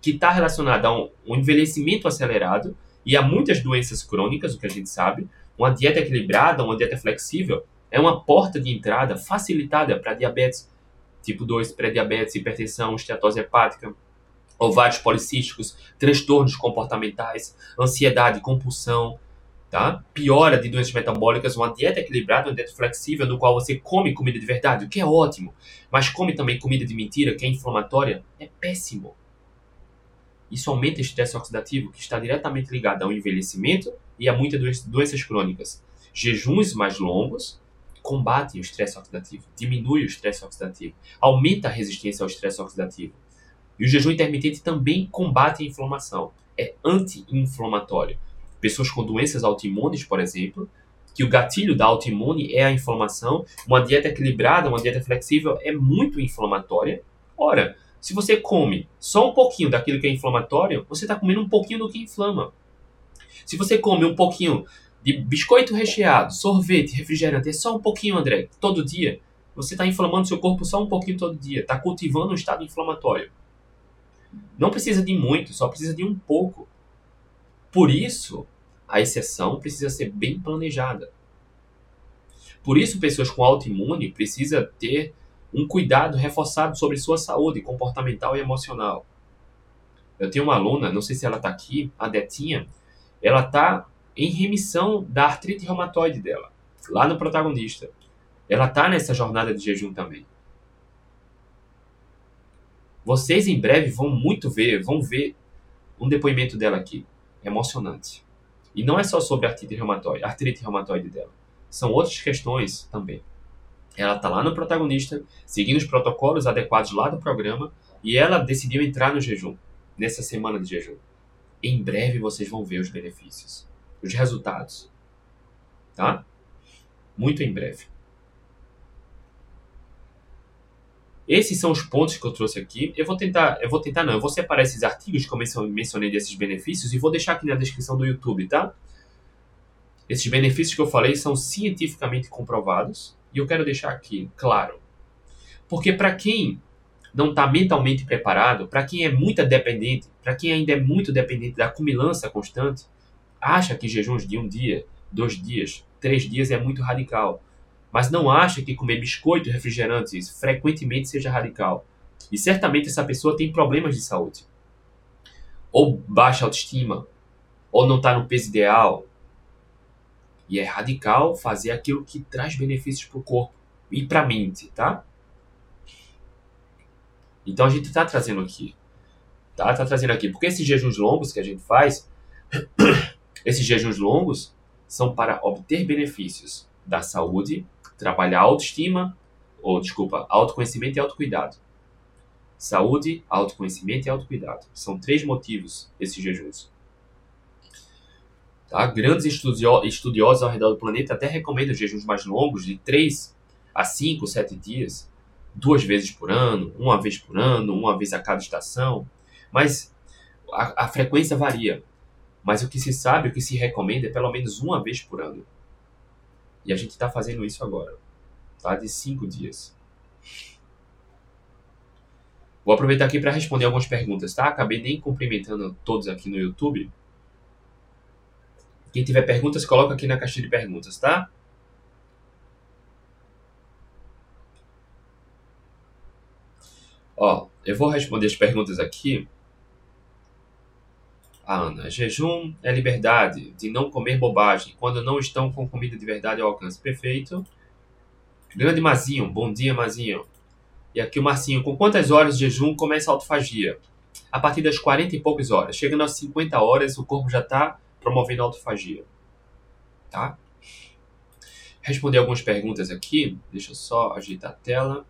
que está relacionado a um, um envelhecimento acelerado e a muitas doenças crônicas, o que a gente sabe. Uma dieta equilibrada, uma dieta flexível, é uma porta de entrada facilitada para diabetes tipo 2, pré-diabetes, hipertensão, esteatose hepática, ovários policísticos, transtornos comportamentais, ansiedade, compulsão, tá? Piora de doenças metabólicas, uma dieta equilibrada, uma dieta flexível, no qual você come comida de verdade, o que é ótimo, mas come também comida de mentira, que é inflamatória, é péssimo. Isso aumenta o estresse oxidativo, que está diretamente ligado ao envelhecimento e a muitas doenças crônicas. Jejuns mais longos combatem o estresse oxidativo, diminui o estresse oxidativo, aumenta a resistência ao estresse oxidativo. E o jejum intermitente também combate a inflamação, é anti-inflamatório. Pessoas com doenças autoimunes, por exemplo, que o gatilho da autoimune é a inflamação, uma dieta equilibrada, uma dieta flexível é muito inflamatória. Ora, se você come só um pouquinho daquilo que é inflamatório, você está comendo um pouquinho do que inflama. Se você come um pouquinho de biscoito recheado, sorvete, refrigerante, é só um pouquinho, André, todo dia, você está inflamando seu corpo só um pouquinho todo dia, está cultivando um estado inflamatório. Não precisa de muito, só precisa de um pouco. Por isso, a exceção precisa ser bem planejada. Por isso, pessoas com autoimune precisam ter um cuidado reforçado sobre sua saúde comportamental e emocional. Eu tenho uma aluna, não sei se ela está aqui, a Detinha, ela está em remissão da artrite reumatoide dela, lá no protagonista. Ela está nessa jornada de jejum também. Vocês em breve vão muito ver, vão ver um depoimento dela aqui, emocionante. E não é só sobre artrite reumatoide, artrite reumatoide dela. São outras questões também. Ela está lá no protagonista, seguindo os protocolos adequados lá do programa, e ela decidiu entrar no jejum, nessa semana de jejum. Em breve vocês vão ver os benefícios, os resultados. Tá? Muito em breve. Esses são os pontos que eu trouxe aqui. Eu vou tentar, eu vou tentar não, eu vou separar esses artigos que eu mencionei desses benefícios e vou deixar aqui na descrição do YouTube, tá? Esses benefícios que eu falei são cientificamente comprovados e eu quero deixar aqui claro. Porque para quem não está mentalmente preparado, para quem é muito dependente, para quem ainda é muito dependente da cumilança constante, acha que jejuns de um dia, dois dias, três dias é muito radical mas não acha que comer biscoito e refrigerantes frequentemente seja radical. E certamente essa pessoa tem problemas de saúde. Ou baixa autoestima, ou não está no peso ideal. E é radical fazer aquilo que traz benefícios para o corpo e para a mente, tá? Então a gente está trazendo aqui. Tá? tá trazendo aqui. Porque esses jejuns longos que a gente faz, [coughs] esses jejuns longos são para obter benefícios da saúde trabalhar autoestima, ou desculpa, autoconhecimento e autocuidado. Saúde, autoconhecimento e autocuidado. São três motivos esses jejuns. Tá? Grandes estudiosos ao redor do planeta até recomendam jejuns mais longos, de 3 a 5, 7 dias, duas vezes por ano, uma vez por ano, uma vez a cada estação. Mas a, a frequência varia. Mas o que se sabe, o que se recomenda é pelo menos uma vez por ano. E a gente está fazendo isso agora, tá? De cinco dias. Vou aproveitar aqui para responder algumas perguntas, tá? Acabei nem cumprimentando todos aqui no YouTube. Quem tiver perguntas, coloca aqui na caixinha de perguntas, tá? Ó, eu vou responder as perguntas aqui Ana, jejum é liberdade de não comer bobagem quando não estão com comida de verdade ao alcance. Perfeito. Grande Mazinho, bom dia, Mazinho. E aqui o Marcinho, com quantas horas de jejum começa a autofagia? A partir das 40 e poucas horas. Chegando às 50 horas, o corpo já está promovendo a autofagia. Tá? Responder algumas perguntas aqui. Deixa eu só ajeitar a tela.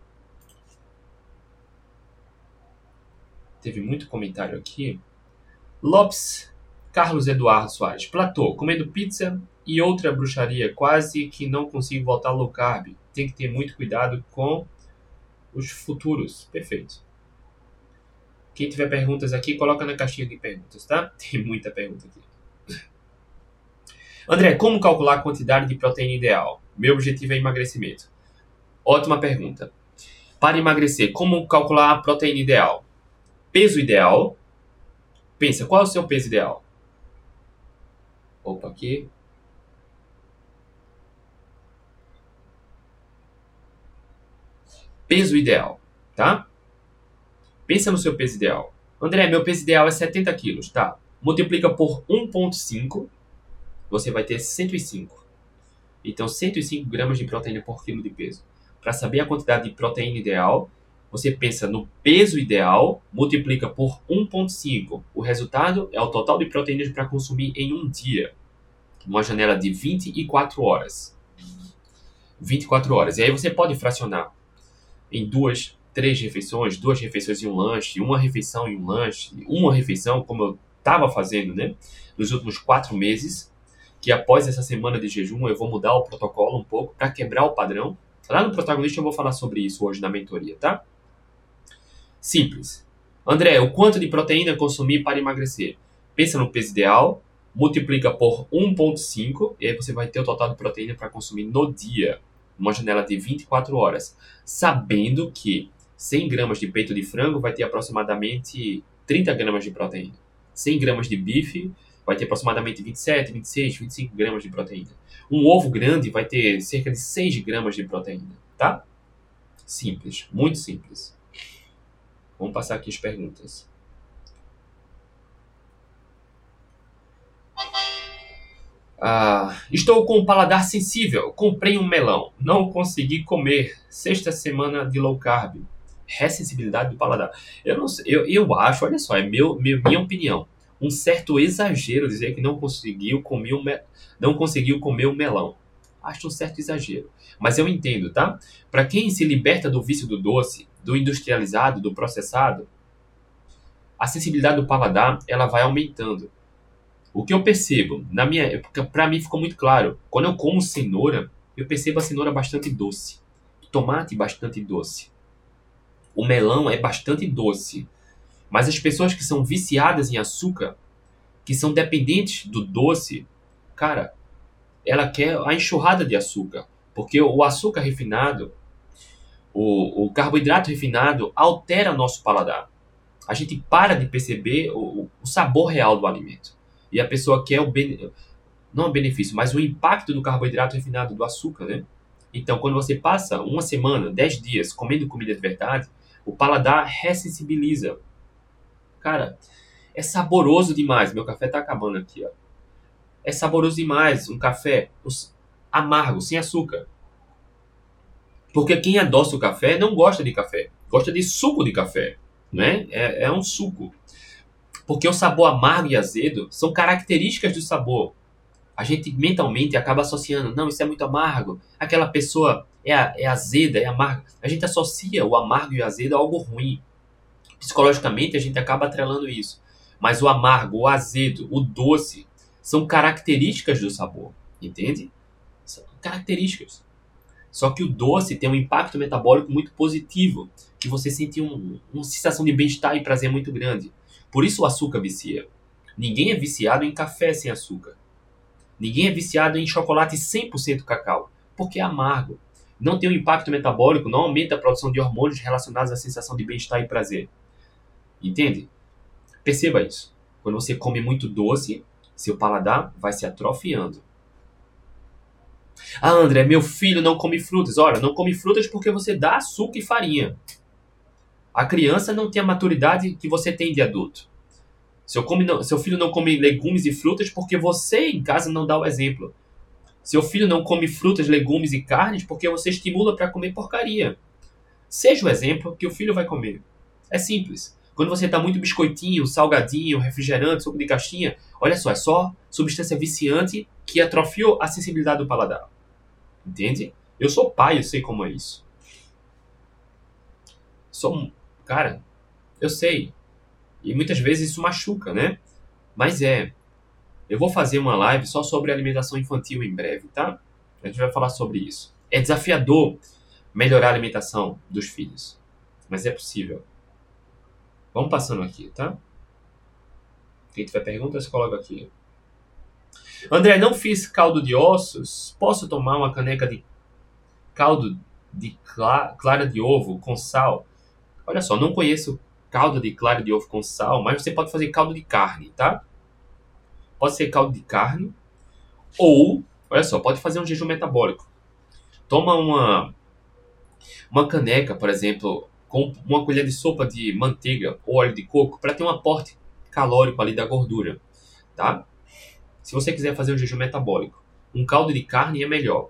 Teve muito comentário aqui. Lopes Carlos Eduardo Soares. Platô, comendo pizza e outra bruxaria, quase que não consigo voltar low carb. Tem que ter muito cuidado com os futuros. Perfeito. Quem tiver perguntas aqui, coloca na caixinha de perguntas, tá? [laughs] Tem muita pergunta aqui. André, como calcular a quantidade de proteína ideal? Meu objetivo é emagrecimento. Ótima pergunta. Para emagrecer, como calcular a proteína ideal? Peso ideal, Pensa, qual é o seu peso ideal? Opa, aqui. Peso ideal, tá? Pensa no seu peso ideal. André, meu peso ideal é 70 quilos, tá? Multiplica por 1,5, você vai ter 105. Então, 105 gramas de proteína por quilo de peso. Para saber a quantidade de proteína ideal, você pensa no peso ideal, multiplica por 1,5. O resultado é o total de proteínas para consumir em um dia, uma janela de 24 horas. 24 horas. E aí você pode fracionar em duas, três refeições, duas refeições e um lanche, uma refeição e um lanche, uma refeição, como eu estava fazendo, né? Nos últimos quatro meses, que após essa semana de jejum eu vou mudar o protocolo um pouco para quebrar o padrão. Lá no protagonista eu vou falar sobre isso hoje na mentoria, tá? Simples. André, o quanto de proteína consumir para emagrecer? Pensa no peso ideal, multiplica por 1,5 e aí você vai ter o total de proteína para consumir no dia, uma janela de 24 horas, sabendo que 100 gramas de peito de frango vai ter aproximadamente 30 gramas de proteína. 100 gramas de bife vai ter aproximadamente 27, 26, 25 gramas de proteína. Um ovo grande vai ter cerca de 6 gramas de proteína, tá? Simples, muito simples. Vamos passar aqui as perguntas. Ah, estou com o paladar sensível. Comprei um melão. Não consegui comer. Sexta semana de low carb. Ressensibilidade do paladar. Eu não sei, eu, eu acho, olha só, é meu, meu, minha opinião. um certo exagero dizer que não conseguiu comer um, não conseguiu comer um melão. Acho um certo exagero. Mas eu entendo, tá? Para quem se liberta do vício do doce, do industrializado, do processado, a sensibilidade do paladar ela vai aumentando. O que eu percebo, na minha época, para mim ficou muito claro. Quando eu como cenoura, eu percebo a cenoura bastante doce. Tomate bastante doce. O melão é bastante doce. Mas as pessoas que são viciadas em açúcar, que são dependentes do doce, cara, ela quer a enxurrada de açúcar. Porque o açúcar refinado, o, o carboidrato refinado, altera nosso paladar. A gente para de perceber o, o sabor real do alimento. E a pessoa quer o benefício, não o benefício, mas o impacto do carboidrato refinado, do açúcar, né? Então, quando você passa uma semana, dez dias comendo comida de verdade, o paladar ressensibiliza. Cara, é saboroso demais. Meu café tá acabando aqui, ó. É saboroso demais um café amargo, sem açúcar. Porque quem adoça o café não gosta de café, gosta de suco de café, né? É, é um suco. Porque o sabor amargo e azedo são características do sabor. A gente mentalmente acaba associando, não, isso é muito amargo, aquela pessoa é, é azeda, é amarga. A gente associa o amargo e o azedo a algo ruim. Psicologicamente, a gente acaba atrelando isso. Mas o amargo, o azedo, o doce são características do sabor, entende? São características. Só que o doce tem um impacto metabólico muito positivo, que você sente um, uma sensação de bem-estar e prazer muito grande. Por isso o açúcar vicia. Ninguém é viciado em café sem açúcar. Ninguém é viciado em chocolate 100% cacau, porque é amargo. Não tem um impacto metabólico, não aumenta a produção de hormônios relacionados à sensação de bem-estar e prazer. Entende? Perceba isso. Quando você come muito doce, seu paladar vai se atrofiando. Ah, André, meu filho não come frutas. Ora, não come frutas porque você dá açúcar e farinha. A criança não tem a maturidade que você tem de adulto. Seu, come, não, seu filho não come legumes e frutas porque você em casa não dá o exemplo. Seu filho não come frutas, legumes e carnes porque você estimula para comer porcaria. Seja o exemplo que o filho vai comer. É simples. Quando você está muito biscoitinho, salgadinho, refrigerante, suco de caixinha, olha só, é só substância viciante que atrofiou a sensibilidade do paladar. Entende? Eu sou pai, eu sei como é isso. Sou, cara, eu sei. E muitas vezes isso machuca, né? Mas é. Eu vou fazer uma live só sobre alimentação infantil em breve, tá? A gente vai falar sobre isso. É desafiador melhorar a alimentação dos filhos, mas é possível. Vamos passando aqui, tá? Quem tiver perguntas, coloca aqui. André, não fiz caldo de ossos. Posso tomar uma caneca de caldo de clara de ovo com sal? Olha só, não conheço caldo de clara de ovo com sal, mas você pode fazer caldo de carne, tá? Pode ser caldo de carne ou, olha só, pode fazer um jejum metabólico. Toma uma uma caneca, por exemplo, com uma colher de sopa de manteiga ou óleo de coco para ter um aporte calórico ali da gordura, tá? Se você quiser fazer um jejum metabólico, um caldo de carne é melhor.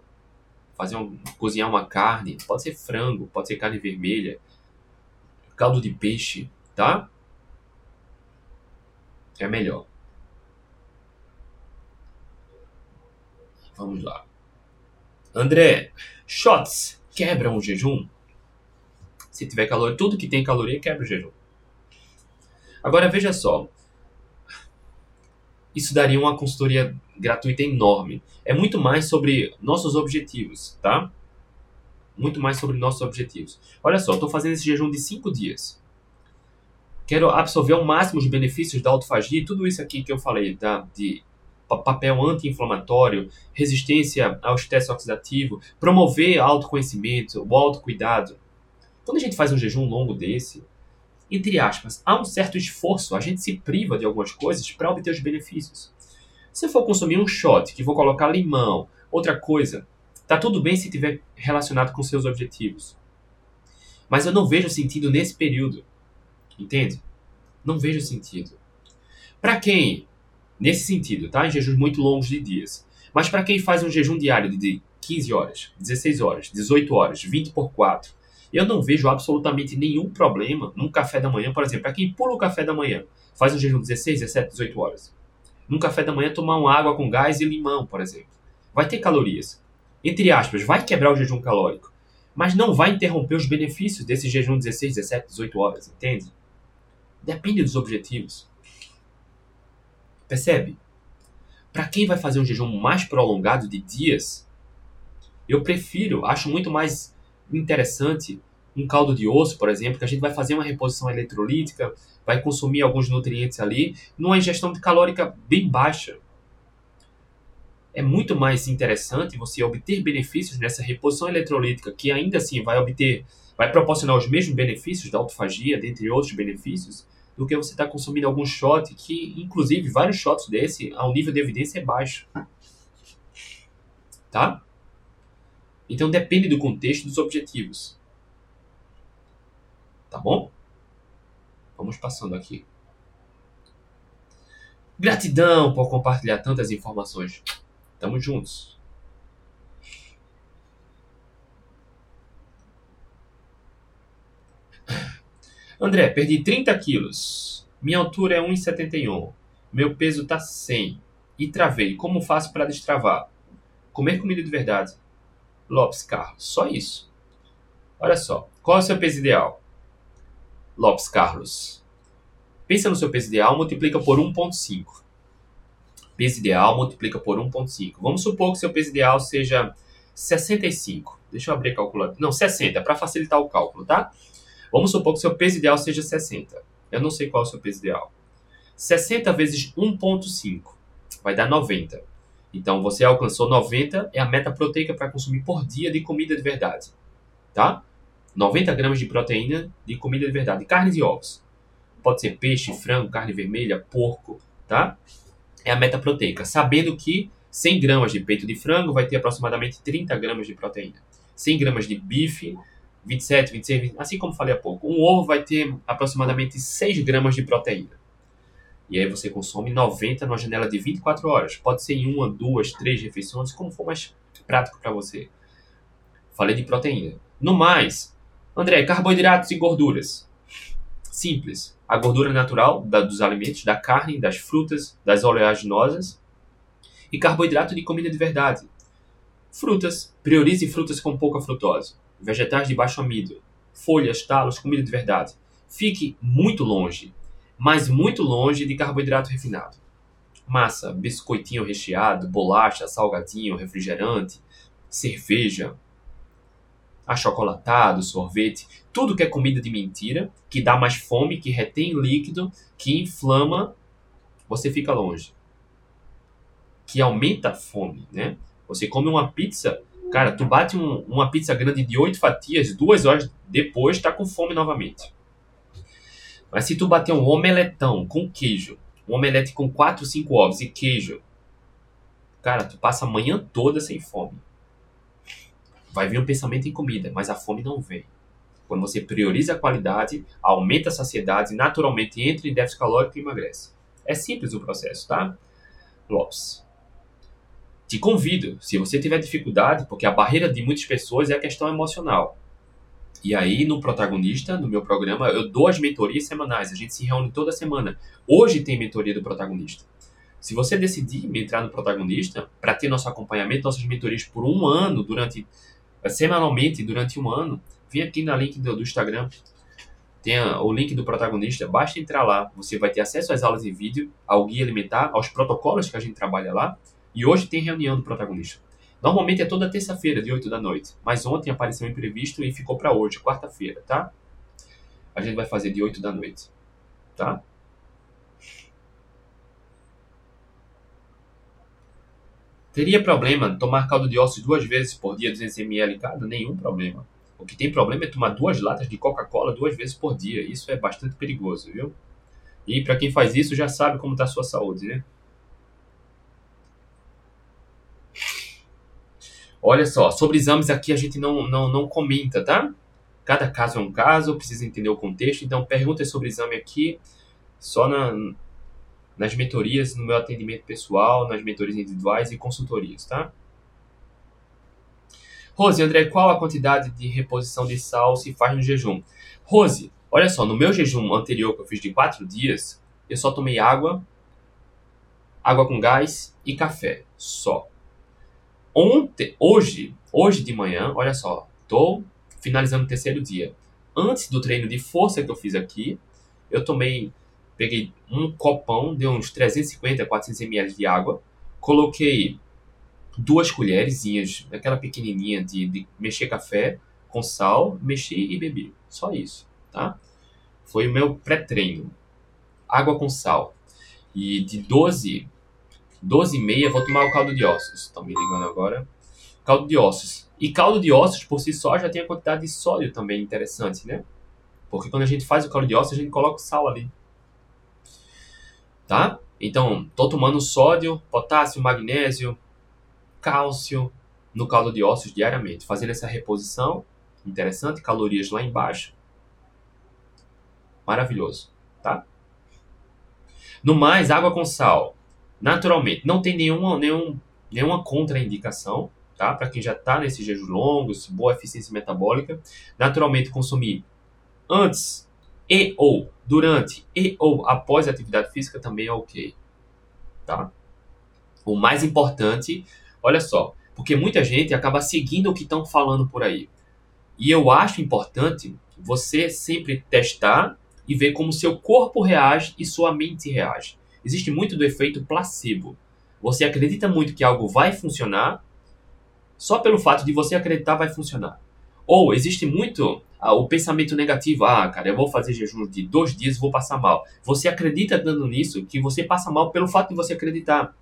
Fazer um, cozinhar uma carne, pode ser frango, pode ser carne vermelha, caldo de peixe, tá? É melhor. Vamos lá. André, shots quebram o jejum? Se tiver calor, tudo que tem caloria quebra o jejum. Agora veja só. Isso daria uma consultoria gratuita enorme. É muito mais sobre nossos objetivos, tá? Muito mais sobre nossos objetivos. Olha só, estou fazendo esse jejum de 5 dias. Quero absorver ao máximo os benefícios da autofagia, tudo isso aqui que eu falei, tá? de papel anti-inflamatório, resistência ao estresse oxidativo, promover autoconhecimento, o autocuidado. Quando a gente faz um jejum longo desse, entre aspas, há um certo esforço, a gente se priva de algumas coisas para obter os benefícios. Se eu for consumir um shot que vou colocar limão, outra coisa, tá tudo bem se tiver relacionado com seus objetivos. Mas eu não vejo sentido nesse período. Entende? Não vejo sentido. Para quem, nesse sentido, tá? Em jejuns muito longos de dias. Mas para quem faz um jejum diário de 15 horas, 16 horas, 18 horas, 20 por 4, Eu não vejo absolutamente nenhum problema num café da manhã, por exemplo, para quem pula o café da manhã, faz um jejum 16, 17, 18 horas. Num café da manhã, tomar uma água com gás e limão, por exemplo. Vai ter calorias. Entre aspas, vai quebrar o jejum calórico. Mas não vai interromper os benefícios desse jejum 16, 17, 18 horas, entende? Depende dos objetivos. Percebe? Para quem vai fazer um jejum mais prolongado de dias, eu prefiro, acho muito mais interessante um caldo de osso, por exemplo, que a gente vai fazer uma reposição eletrolítica, vai consumir alguns nutrientes ali, numa ingestão calórica bem baixa. É muito mais interessante você obter benefícios nessa reposição eletrolítica, que ainda assim vai obter, vai proporcionar os mesmos benefícios da autofagia, dentre outros benefícios, do que você estar tá consumindo algum shot, que inclusive vários shots desse, ao nível de evidência é baixo. Tá? Então depende do contexto e dos objetivos. Tá bom? Vamos passando aqui. Gratidão por compartilhar tantas informações. Tamo juntos. André, perdi 30 quilos. Minha altura é 1,71. Meu peso tá 100. E travei. Como faço para destravar? Comer comida de verdade. Lopes Carlos. Só isso. Olha só. Qual é o seu peso ideal? Lopes Carlos. Pensa no seu peso ideal, multiplica por 1,5. Peso ideal multiplica por 1,5. Vamos supor que seu peso ideal seja 65. Deixa eu abrir a calculadora. Não, 60, para facilitar o cálculo, tá? Vamos supor que seu peso ideal seja 60. Eu não sei qual é o seu peso ideal. 60 vezes 1,5 vai dar 90. Então você alcançou 90, é a meta proteica para consumir por dia de comida de verdade. Tá? 90 gramas de proteína de comida de verdade, carnes e ovos. Pode ser peixe, frango, carne vermelha, porco, tá? É a meta proteica. Sabendo que 100 gramas de peito de frango vai ter aproximadamente 30 gramas de proteína. 100 gramas de bife 27, 26, 20, assim como falei há pouco. Um ovo vai ter aproximadamente 6 gramas de proteína. E aí você consome 90 numa janela de 24 horas. Pode ser em uma, duas, três refeições, como for mais prático para você. Falei de proteína. No mais, André, carboidratos e gorduras. Simples. A gordura natural da, dos alimentos, da carne, das frutas, das oleaginosas. E carboidrato de comida de verdade. Frutas. Priorize frutas com pouca frutose vegetais de baixo amido, folhas, talos, comida de verdade. Fique muito longe, mas muito longe de carboidrato refinado. Massa, biscoitinho recheado, bolacha, salgadinho, refrigerante, cerveja, achocolatado, sorvete, tudo que é comida de mentira, que dá mais fome, que retém líquido, que inflama, você fica longe. Que aumenta a fome, né? Você come uma pizza, Cara, tu bate um, uma pizza grande de oito fatias, duas horas depois tá com fome novamente. Mas se tu bater um omeletão com queijo, um omelete com quatro, cinco ovos e queijo, cara, tu passa a manhã toda sem fome. Vai vir um pensamento em comida, mas a fome não vem. Quando você prioriza a qualidade, aumenta a saciedade, naturalmente entra em déficit calórico e emagrece. É simples o processo, tá? Lopes te convido, se você tiver dificuldade, porque a barreira de muitas pessoas é a questão emocional. E aí, no protagonista, no meu programa, eu dou as mentorias semanais. A gente se reúne toda semana. Hoje tem mentoria do protagonista. Se você decidir entrar no protagonista, para ter nosso acompanhamento, nossas mentorias por um ano, durante semanalmente, durante um ano, vem aqui na link do, do Instagram. Tem o link do protagonista. Basta entrar lá. Você vai ter acesso às aulas em vídeo, ao guia alimentar, aos protocolos que a gente trabalha lá e hoje tem reunião do protagonista. Normalmente é toda terça-feira, de 8 da noite. Mas ontem apareceu um imprevisto e ficou para hoje, quarta-feira, tá? A gente vai fazer de 8 da noite, tá? Teria problema tomar caldo de ossos duas vezes por dia, 200 ml cada? Nenhum problema. O que tem problema é tomar duas latas de Coca-Cola duas vezes por dia. Isso é bastante perigoso, viu? E para quem faz isso já sabe como está a sua saúde, né? Olha só, sobre exames aqui a gente não, não, não comenta, tá? Cada caso é um caso, precisa entender o contexto. Então, perguntas sobre exame aqui só na, nas mentorias, no meu atendimento pessoal, nas mentorias individuais e consultorias, tá? Rose, André, qual a quantidade de reposição de sal se faz no jejum? Rose, olha só, no meu jejum anterior que eu fiz de 4 dias, eu só tomei água, água com gás e café, só. Ontem, hoje, hoje de manhã, olha só, tô finalizando o terceiro dia. Antes do treino de força que eu fiz aqui, eu tomei, peguei um copão de uns 350 a 400 ml de água, coloquei duas colherzinhas, aquela pequenininha de, de mexer café com sal, mexi e bebi. Só isso, tá? Foi o meu pré-treino. Água com sal. E de 12, 12 e meia vou tomar o caldo de ossos. Estão me ligando agora. Caldo de ossos. E caldo de ossos por si só já tem a quantidade de sódio também interessante, né? Porque quando a gente faz o caldo de ossos, a gente coloca sal ali. Tá? Então, tô tomando sódio, potássio, magnésio, cálcio no caldo de ossos diariamente, fazendo essa reposição, interessante, calorias lá embaixo. Maravilhoso, tá? No mais, água com sal. Naturalmente, não tem nenhuma, nenhum, nenhuma contraindicação, tá? Para quem já está nesses jejuns longos, boa eficiência metabólica. Naturalmente, consumir antes e ou durante e ou após a atividade física também é ok, tá? O mais importante Olha só, porque muita gente acaba seguindo o que estão falando por aí. E eu acho importante você sempre testar e ver como seu corpo reage e sua mente reage. Existe muito do efeito placebo. Você acredita muito que algo vai funcionar, só pelo fato de você acreditar vai funcionar. Ou existe muito ah, o pensamento negativo, ah, cara, eu vou fazer jejum de dois dias vou passar mal. Você acredita dando nisso que você passa mal pelo fato de você acreditar.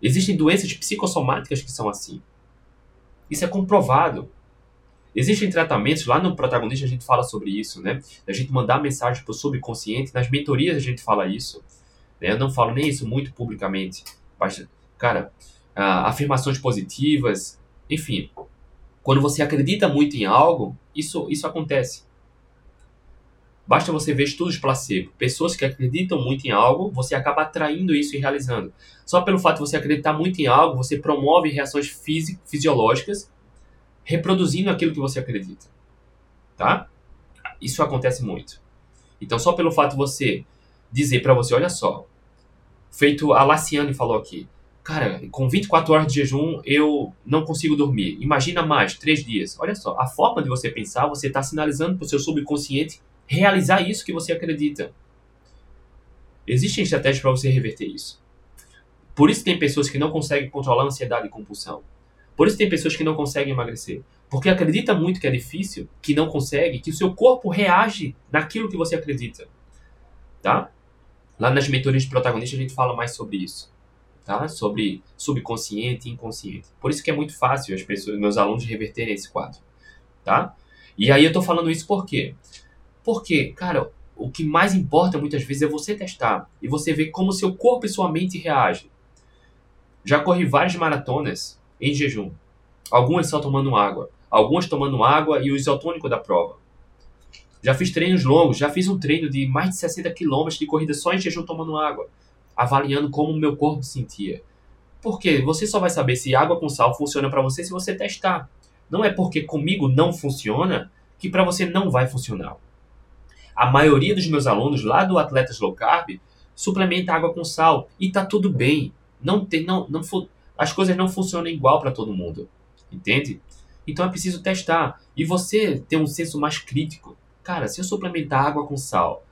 Existem doenças psicossomáticas que são assim. Isso é comprovado. Existem tratamentos, lá no protagonista a gente fala sobre isso, né? A gente mandar mensagem para o subconsciente, nas mentorias a gente fala isso. Né? Eu não falo nem isso muito publicamente. Cara, ah, afirmações positivas, enfim. Quando você acredita muito em algo, isso, isso acontece. Basta você ver estudos placebo. Pessoas que acreditam muito em algo, você acaba atraindo isso e realizando. Só pelo fato de você acreditar muito em algo, você promove reações fisiológicas reproduzindo aquilo que você acredita. Tá? Isso acontece muito. Então, só pelo fato de você dizer para você, olha só, feito a Laciane falou aqui, cara, com 24 horas de jejum eu não consigo dormir. Imagina mais, três dias. Olha só, a forma de você pensar, você está sinalizando para o seu subconsciente realizar isso que você acredita. Existem estratégias para você reverter isso. Por isso tem pessoas que não conseguem controlar a ansiedade e compulsão. Por isso tem pessoas que não conseguem emagrecer. Porque acredita muito que é difícil, que não consegue, que o seu corpo reage naquilo que você acredita. Tá? Lá nas mentorias de protagonista a gente fala mais sobre isso. Tá? Sobre subconsciente e inconsciente. Por isso que é muito fácil as pessoas, meus alunos reverterem esse quadro. Tá? E aí eu estou falando isso por quê? Porque, cara, o que mais importa muitas vezes é você testar e você ver como seu corpo e sua mente reagem. Já corri várias maratonas em jejum. Algumas só tomando água. Algumas tomando água e o isotônico da prova. Já fiz treinos longos. Já fiz um treino de mais de 60 quilômetros de corrida só em jejum tomando água. Avaliando como o meu corpo sentia. Porque você só vai saber se água com sal funciona para você se você testar. Não é porque comigo não funciona que para você não vai funcionar. A maioria dos meus alunos lá do Atletas Low Carb suplementa água com sal e tá tudo bem. Não tem, não, não, as coisas não funcionam igual para todo mundo, entende? Então é preciso testar. E você ter um senso mais crítico. Cara, se eu suplementar água com sal,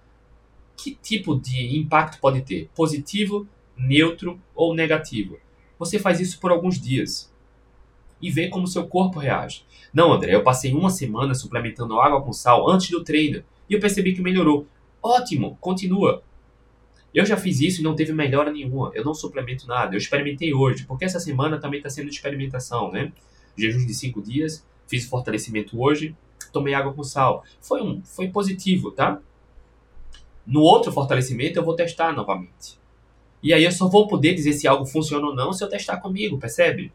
que tipo de impacto pode ter? Positivo, neutro ou negativo? Você faz isso por alguns dias e vê como seu corpo reage. Não, André, eu passei uma semana suplementando água com sal antes do treino e eu percebi que melhorou. Ótimo, continua. Eu já fiz isso e não teve melhora nenhuma. Eu não suplemento nada. Eu experimentei hoje, porque essa semana também está sendo experimentação, né? Jejum de cinco dias, fiz fortalecimento hoje, tomei água com sal. Foi um, foi positivo, tá? No outro fortalecimento eu vou testar novamente. E aí eu só vou poder dizer se algo funciona ou não se eu testar comigo, percebe?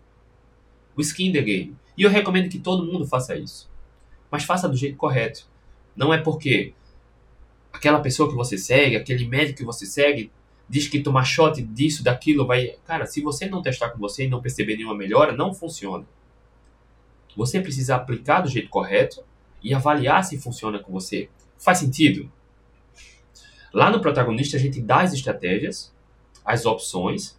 O skin the game. E eu recomendo que todo mundo faça isso. Mas faça do jeito correto. Não é porque aquela pessoa que você segue, aquele médico que você segue, diz que tomar shot disso, daquilo vai. Cara, se você não testar com você e não perceber nenhuma melhora, não funciona. Você precisa aplicar do jeito correto e avaliar se funciona com você. Faz sentido? Lá no protagonista a gente dá as estratégias, as opções,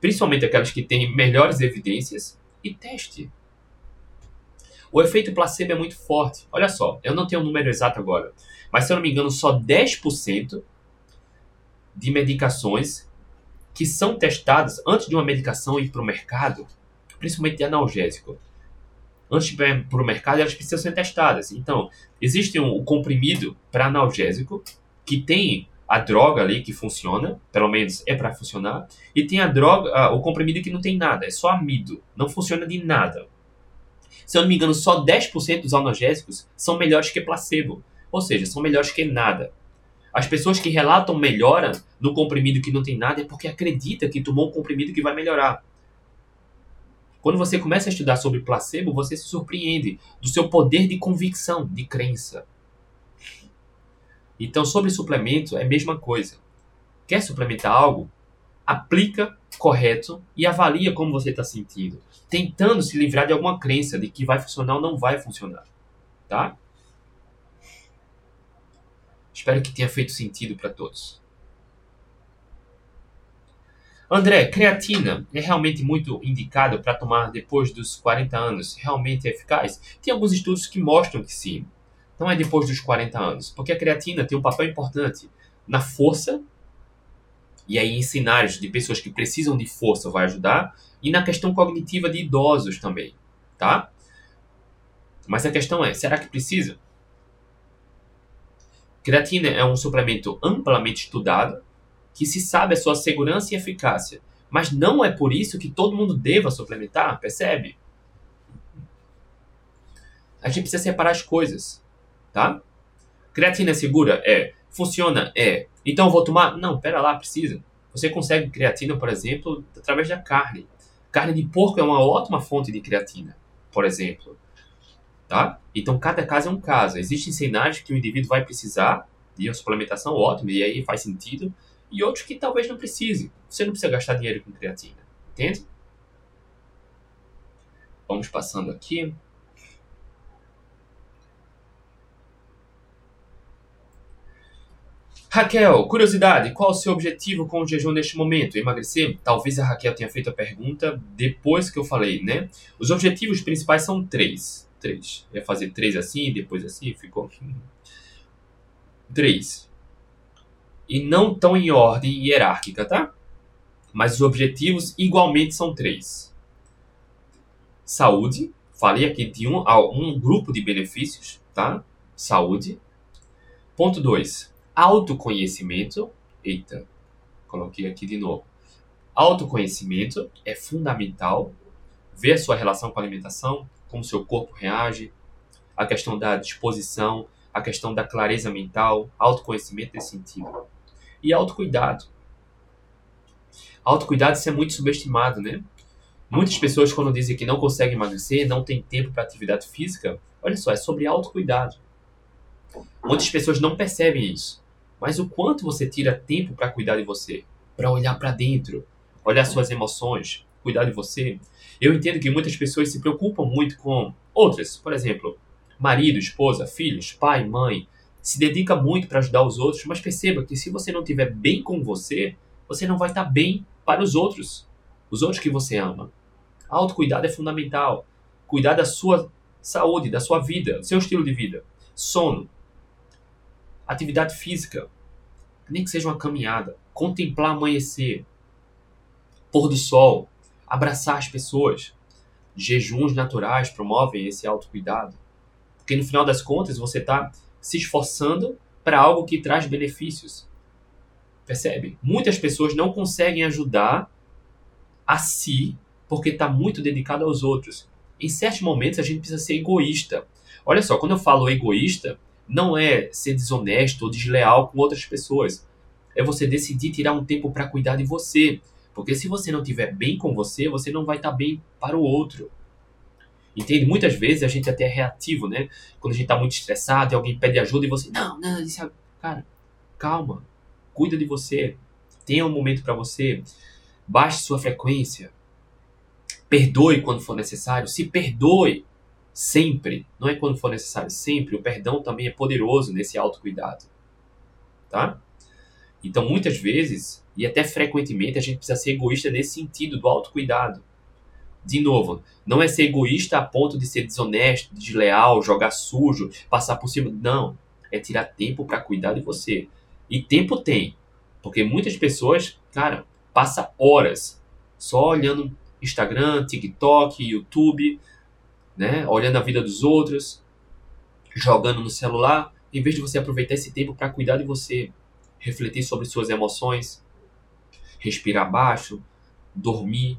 principalmente aquelas que têm melhores evidências, e teste. O efeito placebo é muito forte. Olha só, eu não tenho o um número exato agora, mas se eu não me engano, só 10% de medicações que são testadas antes de uma medicação ir para o mercado, principalmente de analgésico. Antes de ir para o mercado, elas precisam ser testadas. Então, existe um, um comprimido para analgésico que tem a droga ali que funciona, pelo menos é para funcionar, e tem a droga, o comprimido que não tem nada, é só amido, não funciona de nada. Se eu não me engano, só 10% dos analgésicos são melhores que placebo, ou seja, são melhores que nada. As pessoas que relatam melhora no comprimido que não tem nada é porque acredita que tomou um comprimido que vai melhorar. Quando você começa a estudar sobre placebo, você se surpreende do seu poder de convicção, de crença. Então, sobre suplemento, é a mesma coisa. Quer suplementar algo? Aplica correto e avalia como você está sentindo, tentando se livrar de alguma crença de que vai funcionar ou não vai funcionar, tá? Espero que tenha feito sentido para todos. André, creatina é realmente muito indicado para tomar depois dos 40 anos? Realmente é eficaz? Tem alguns estudos que mostram que sim não é depois dos 40 anos, porque a creatina tem um papel importante na força, e aí em cenários de pessoas que precisam de força vai ajudar, e na questão cognitiva de idosos também, tá? Mas a questão é, será que precisa? Creatina é um suplemento amplamente estudado, que se sabe a sua segurança e eficácia, mas não é por isso que todo mundo deva suplementar, percebe? A gente precisa separar as coisas tá? Creatina é segura? É. Funciona? É. Então eu vou tomar? Não, pera lá, precisa. Você consegue creatina, por exemplo, através da carne. Carne de porco é uma ótima fonte de creatina, por exemplo. Tá? Então cada caso é um caso. Existem cenários que o indivíduo vai precisar de uma suplementação ótima, e aí faz sentido, e outros que talvez não precise. Você não precisa gastar dinheiro com creatina. Entende? Vamos passando aqui. Raquel, curiosidade, qual o seu objetivo com o jejum neste momento? Emagrecer? Talvez a Raquel tenha feito a pergunta depois que eu falei, né? Os objetivos principais são três. Três. Eu ia fazer três assim, depois assim, ficou. Três. E não tão em ordem hierárquica, tá? Mas os objetivos igualmente são três. Saúde. Falei aqui de um, um grupo de benefícios, tá? Saúde. Ponto 2 autoconhecimento. Eita, coloquei aqui de novo. Autoconhecimento é fundamental. Ver a sua relação com a alimentação, como seu corpo reage, a questão da disposição, a questão da clareza mental, autoconhecimento nesse sentido. E autocuidado. Autocuidado isso é muito subestimado, né? Muitas pessoas, quando dizem que não conseguem emagrecer, não tem tempo para atividade física, olha só, é sobre autocuidado. Muitas pessoas não percebem isso mas o quanto você tira tempo para cuidar de você, para olhar para dentro, olhar suas emoções, cuidar de você. Eu entendo que muitas pessoas se preocupam muito com outras, por exemplo, marido, esposa, filhos, pai, mãe, se dedica muito para ajudar os outros, mas perceba que se você não estiver bem com você, você não vai estar tá bem para os outros, os outros que você ama. Autocuidado é fundamental. Cuidar da sua saúde, da sua vida, do seu estilo de vida. Sono, Atividade física, nem que seja uma caminhada, contemplar amanhecer, pôr do sol, abraçar as pessoas. Jejuns naturais promovem esse autocuidado. Porque no final das contas você está se esforçando para algo que traz benefícios. Percebe? Muitas pessoas não conseguem ajudar a si porque está muito dedicado aos outros. Em certos momentos a gente precisa ser egoísta. Olha só, quando eu falo egoísta, não é ser desonesto ou desleal com outras pessoas. É você decidir tirar um tempo para cuidar de você. Porque se você não estiver bem com você, você não vai estar tá bem para o outro. Entende? Muitas vezes a gente até é reativo, né? Quando a gente está muito estressado e alguém pede ajuda e você, não, não, isso é... cara, calma, cuida de você, tenha um momento para você, baixe sua frequência, perdoe quando for necessário, se perdoe, sempre, não é quando for necessário, sempre. O perdão também é poderoso nesse autocuidado, tá? Então, muitas vezes, e até frequentemente, a gente precisa ser egoísta nesse sentido do autocuidado. De novo, não é ser egoísta a ponto de ser desonesto, desleal, jogar sujo, passar por cima. Não. É tirar tempo para cuidar de você. E tempo tem. Porque muitas pessoas, cara, passa horas só olhando Instagram, TikTok, YouTube, né? Olhando a vida dos outros, jogando no celular, em vez de você aproveitar esse tempo para cuidar de você, refletir sobre suas emoções, respirar baixo, dormir,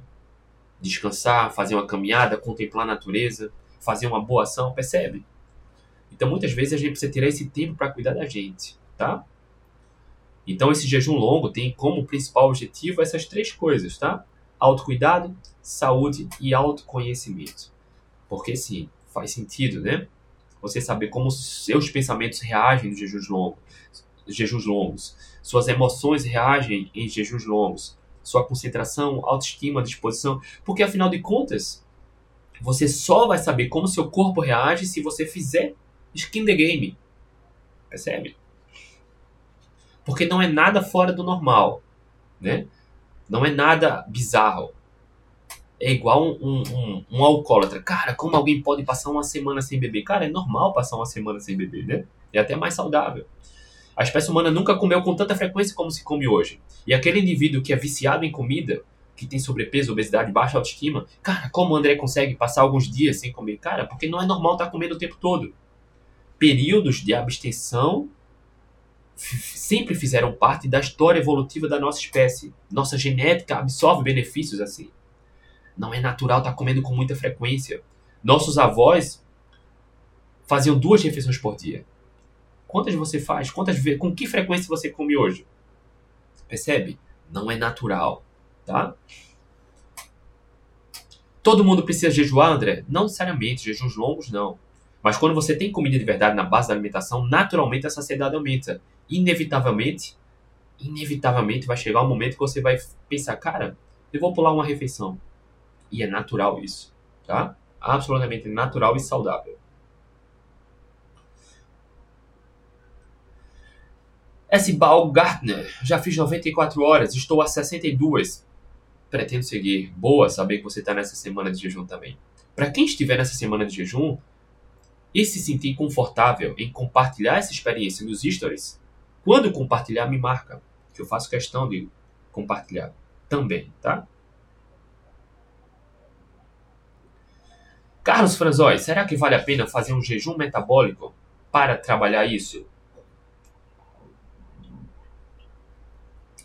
descansar, fazer uma caminhada, contemplar a natureza, fazer uma boa ação, percebe? Então muitas vezes a gente precisa tirar esse tempo para cuidar da gente, tá? Então esse jejum longo tem como principal objetivo essas três coisas, tá? Autocuidado, saúde e autoconhecimento. Porque sim, faz sentido, né? Você saber como seus pensamentos reagem nos jejuns longos, jejuns longos, suas emoções reagem em jejuns longos, sua concentração, autoestima, disposição, porque afinal de contas, você só vai saber como seu corpo reage se você fizer skin the game. Percebe? Porque não é nada fora do normal, né? Não é nada bizarro. É igual um, um, um, um alcoólatra. Cara, como alguém pode passar uma semana sem beber? Cara, é normal passar uma semana sem beber, né? É até mais saudável. A espécie humana nunca comeu com tanta frequência como se come hoje. E aquele indivíduo que é viciado em comida, que tem sobrepeso, obesidade, baixa autoestima, cara, como o André consegue passar alguns dias sem comer? Cara, porque não é normal estar comendo o tempo todo. Períodos de abstenção sempre fizeram parte da história evolutiva da nossa espécie. Nossa genética absorve benefícios assim. Não é natural estar comendo com muita frequência. Nossos avós faziam duas refeições por dia. Quantas você faz? Quantas vezes? Com que frequência você come hoje? Percebe? Não é natural, tá? Todo mundo precisa jejuar, André? Não necessariamente, jejuns longos não. Mas quando você tem comida de verdade na base da alimentação, naturalmente a saciedade aumenta. Inevitavelmente, inevitavelmente vai chegar um momento que você vai pensar, cara, eu vou pular uma refeição. E é natural isso, tá? Absolutamente natural e saudável. S. Baumgartner, já fiz 94 horas, estou a 62. Pretendo seguir. Boa saber que você está nessa semana de jejum também. Para quem estiver nessa semana de jejum e se sentir confortável em compartilhar essa experiência nos stories, quando compartilhar, me marca, que eu faço questão de compartilhar também, tá? Carlos Franzói, será que vale a pena fazer um jejum metabólico para trabalhar isso?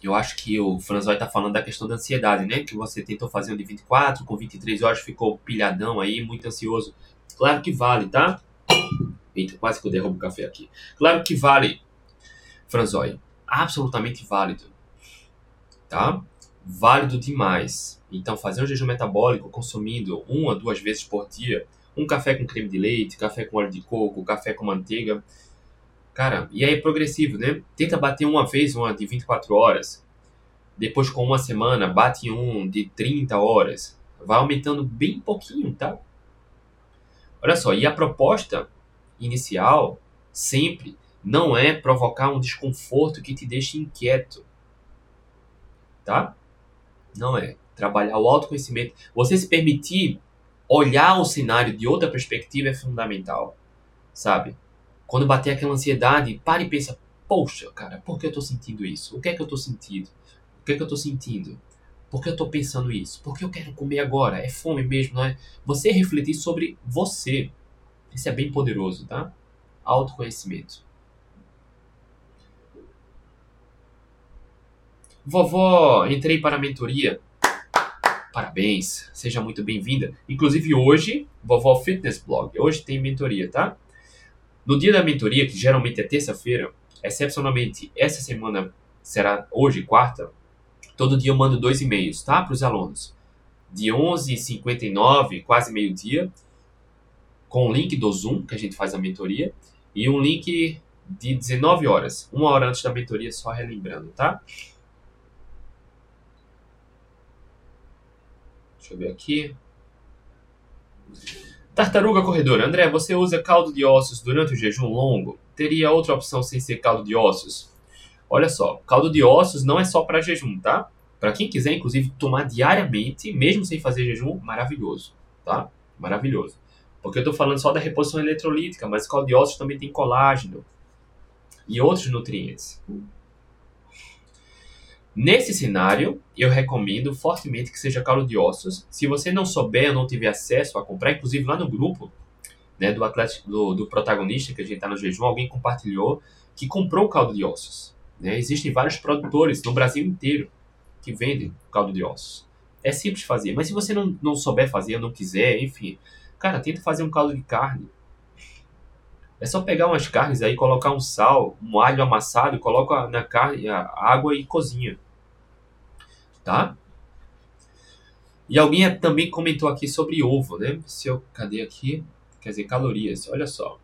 Eu acho que o Franzói está falando da questão da ansiedade, né? Que você tentou fazer um de 24, com 23 horas ficou pilhadão aí, muito ansioso. Claro que vale, tá? Eita, quase que eu derrubo o café aqui. Claro que vale, Franzói. Absolutamente válido. Tá? Válido demais. Então, fazer um jejum metabólico consumindo uma, duas vezes por dia, um café com creme de leite, café com óleo de coco, café com manteiga, Cara, e aí é progressivo, né? Tenta bater uma vez uma de 24 horas. Depois, com uma semana, bate um de 30 horas. Vai aumentando bem pouquinho, tá? Olha só, e a proposta inicial sempre não é provocar um desconforto que te deixe inquieto. Tá? Não é. Trabalhar o autoconhecimento. Você se permitir olhar o cenário de outra perspectiva é fundamental. Sabe? Quando bater aquela ansiedade, pare e pensa, poxa, cara, por que eu tô sentindo isso? O que é que eu tô sentindo? O que é que eu tô sentindo? Por que eu tô pensando isso? Por que eu quero comer agora? É fome mesmo, não é? Você refletir sobre você. Isso é bem poderoso, tá? Autoconhecimento. Vovó, entrei para a mentoria. Parabéns, seja muito bem-vinda. Inclusive hoje, Vovó Fitness Blog. Hoje tem mentoria, tá? No dia da mentoria, que geralmente é terça-feira, excepcionalmente essa semana será hoje, quarta, todo dia eu mando dois e-mails, tá? Para os alunos. De 11h59, quase meio-dia, com o link do Zoom, que a gente faz a mentoria, e um link de 19 horas, uma hora antes da mentoria, só relembrando, tá? Deixa eu ver aqui. Tartaruga corredora. André, você usa caldo de ossos durante o jejum longo? Teria outra opção sem ser caldo de ossos? Olha só, caldo de ossos não é só para jejum, tá? Para quem quiser, inclusive, tomar diariamente, mesmo sem fazer jejum, maravilhoso, tá? Maravilhoso. Porque eu estou falando só da reposição eletrolítica, mas caldo de ossos também tem colágeno e outros nutrientes. Nesse cenário, eu recomendo fortemente que seja caldo de ossos. Se você não souber ou não tiver acesso a comprar, inclusive lá no grupo né, do, atleta, do, do protagonista, que a gente está no jejum, alguém compartilhou que comprou caldo de ossos. Né? Existem vários produtores no Brasil inteiro que vendem caldo de ossos. É simples fazer, mas se você não, não souber fazer não quiser, enfim, cara, tenta fazer um caldo de carne. É só pegar umas carnes aí, colocar um sal, um alho amassado, coloca na carne a água e cozinha tá? E alguém também comentou aqui sobre ovo, né? Se eu, cadê aqui? Quer dizer, calorias. Olha só.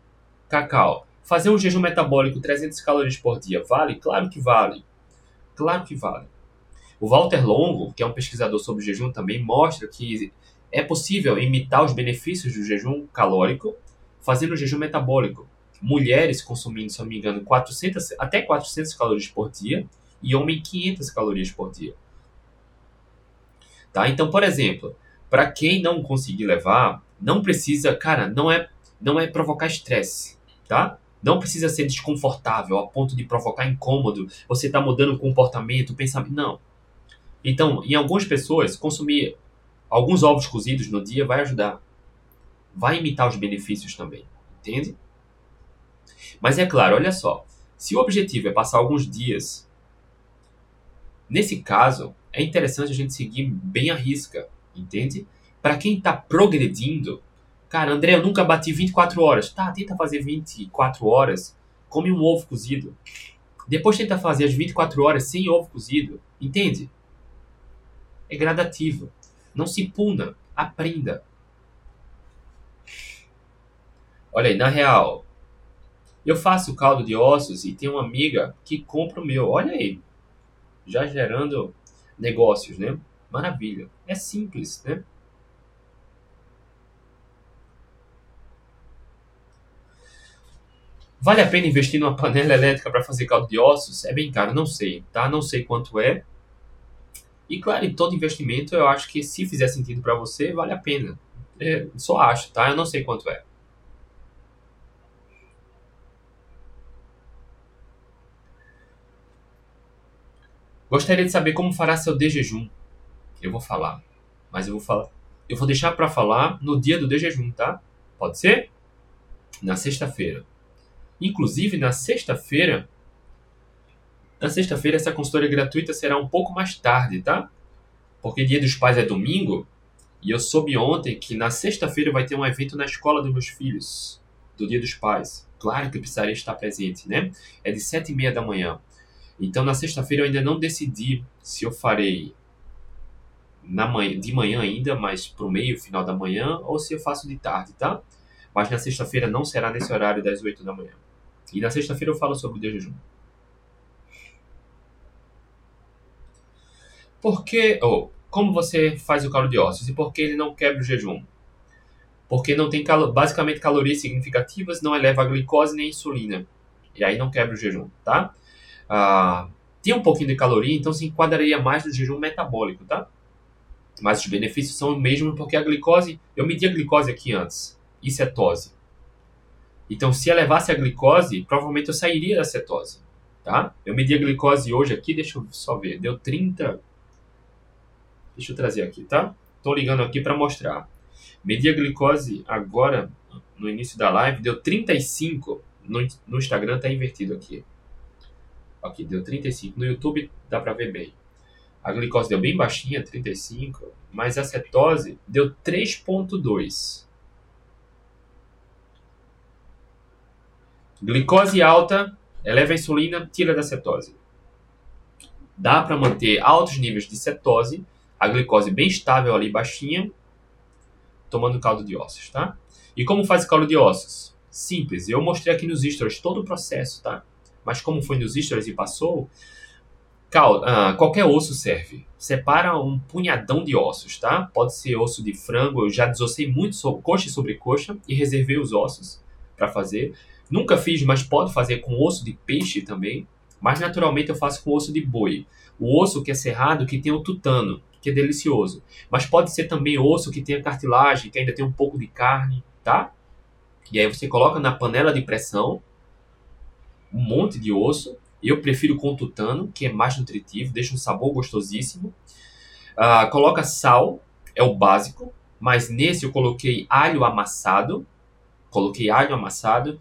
Cacau. Fazer um jejum metabólico 300 calorias por dia vale? Claro que vale. Claro que vale. O Walter Longo, que é um pesquisador sobre jejum, também mostra que é possível imitar os benefícios do jejum calórico fazendo o jejum metabólico. Mulheres consumindo, se não me engano, 400, até 400 calorias por dia e homem 500 calorias por dia. Tá? Então, por exemplo, para quem não conseguir levar, não precisa, cara, não é não é provocar estresse, tá? Não precisa ser desconfortável a ponto de provocar incômodo, você está mudando o comportamento, pensamento, não. Então, em algumas pessoas, consumir alguns ovos cozidos no dia vai ajudar. Vai imitar os benefícios também, entende? Mas é claro, olha só, se o objetivo é passar alguns dias, nesse caso, é interessante a gente seguir bem a risca, entende? Para quem está progredindo, cara, André, eu nunca bati 24 horas. Tá, tenta fazer 24 horas, come um ovo cozido. Depois tenta fazer as 24 horas sem ovo cozido, entende? É gradativo. Não se puna, aprenda. Olha aí, na real, eu faço caldo de ossos e tem uma amiga que compra o meu. Olha aí, já gerando negócios, né? Maravilha. É simples, né? Vale a pena investir numa panela elétrica para fazer caldo de ossos? É bem caro, não sei, tá? Não sei quanto é. E claro, todo investimento eu acho que se fizer sentido para você, vale a pena. É, só acho, tá? Eu não sei quanto é. Gostaria de saber como fará seu de jejum. Eu vou falar, mas eu vou falar. Eu vou deixar para falar no dia do de jejum, tá? Pode ser? Na sexta-feira. Inclusive na sexta-feira, na sexta-feira essa consultoria gratuita será um pouco mais tarde, tá? Porque Dia dos Pais é domingo e eu soube ontem que na sexta-feira vai ter um evento na escola dos meus filhos, do Dia dos Pais. Claro que eu precisaria estar presente, né? É de sete e meia da manhã. Então, na sexta-feira eu ainda não decidi se eu farei na manhã, de manhã ainda, mas para o meio, final da manhã, ou se eu faço de tarde, tá? Mas na sexta-feira não será nesse horário das 8 da manhã. E na sexta-feira eu falo sobre o jejum. Por que, ou como você faz o caldo de ossos e por que ele não quebra o jejum? Porque não tem calo, basicamente calorias significativas, não eleva a glicose nem a insulina. E aí não quebra o jejum, tá? Ah, tem um pouquinho de caloria, então se enquadraria mais no jejum metabólico, tá? Mas os benefícios são o mesmo porque a glicose, eu medi a glicose aqui antes, e cetose. Então, se elevasse a glicose, provavelmente eu sairia da cetose, tá? Eu medi a glicose hoje aqui, deixa eu só ver, deu 30. Deixa eu trazer aqui, tá? Tô ligando aqui para mostrar. Medi a glicose agora, no início da live, deu 35. No, no Instagram tá invertido aqui. Aqui, deu 35. No YouTube dá para ver bem. A glicose deu bem baixinha, 35, mas a cetose deu 3.2. Glicose alta, eleva a insulina, tira da cetose. Dá para manter altos níveis de cetose, a glicose bem estável ali baixinha, tomando caldo de ossos, tá? E como faz caldo de ossos? Simples, eu mostrei aqui nos stories todo o processo, tá? Mas como foi nos stories e passou, Cal, ah, qualquer osso serve. Separa um punhadão de ossos, tá? Pode ser osso de frango. Eu já desossei muito sobre, coxa sobre coxa e reservei os ossos para fazer. Nunca fiz, mas pode fazer com osso de peixe também. Mas naturalmente eu faço com osso de boi. O osso que é cerrado, que tem o tutano, que é delicioso. Mas pode ser também osso que tem a cartilagem, que ainda tem um pouco de carne, tá? E aí você coloca na panela de pressão um monte de osso. Eu prefiro com tutano, que é mais nutritivo, deixa um sabor gostosíssimo. Uh, coloca sal, é o básico, mas nesse eu coloquei alho amassado. Coloquei alho amassado.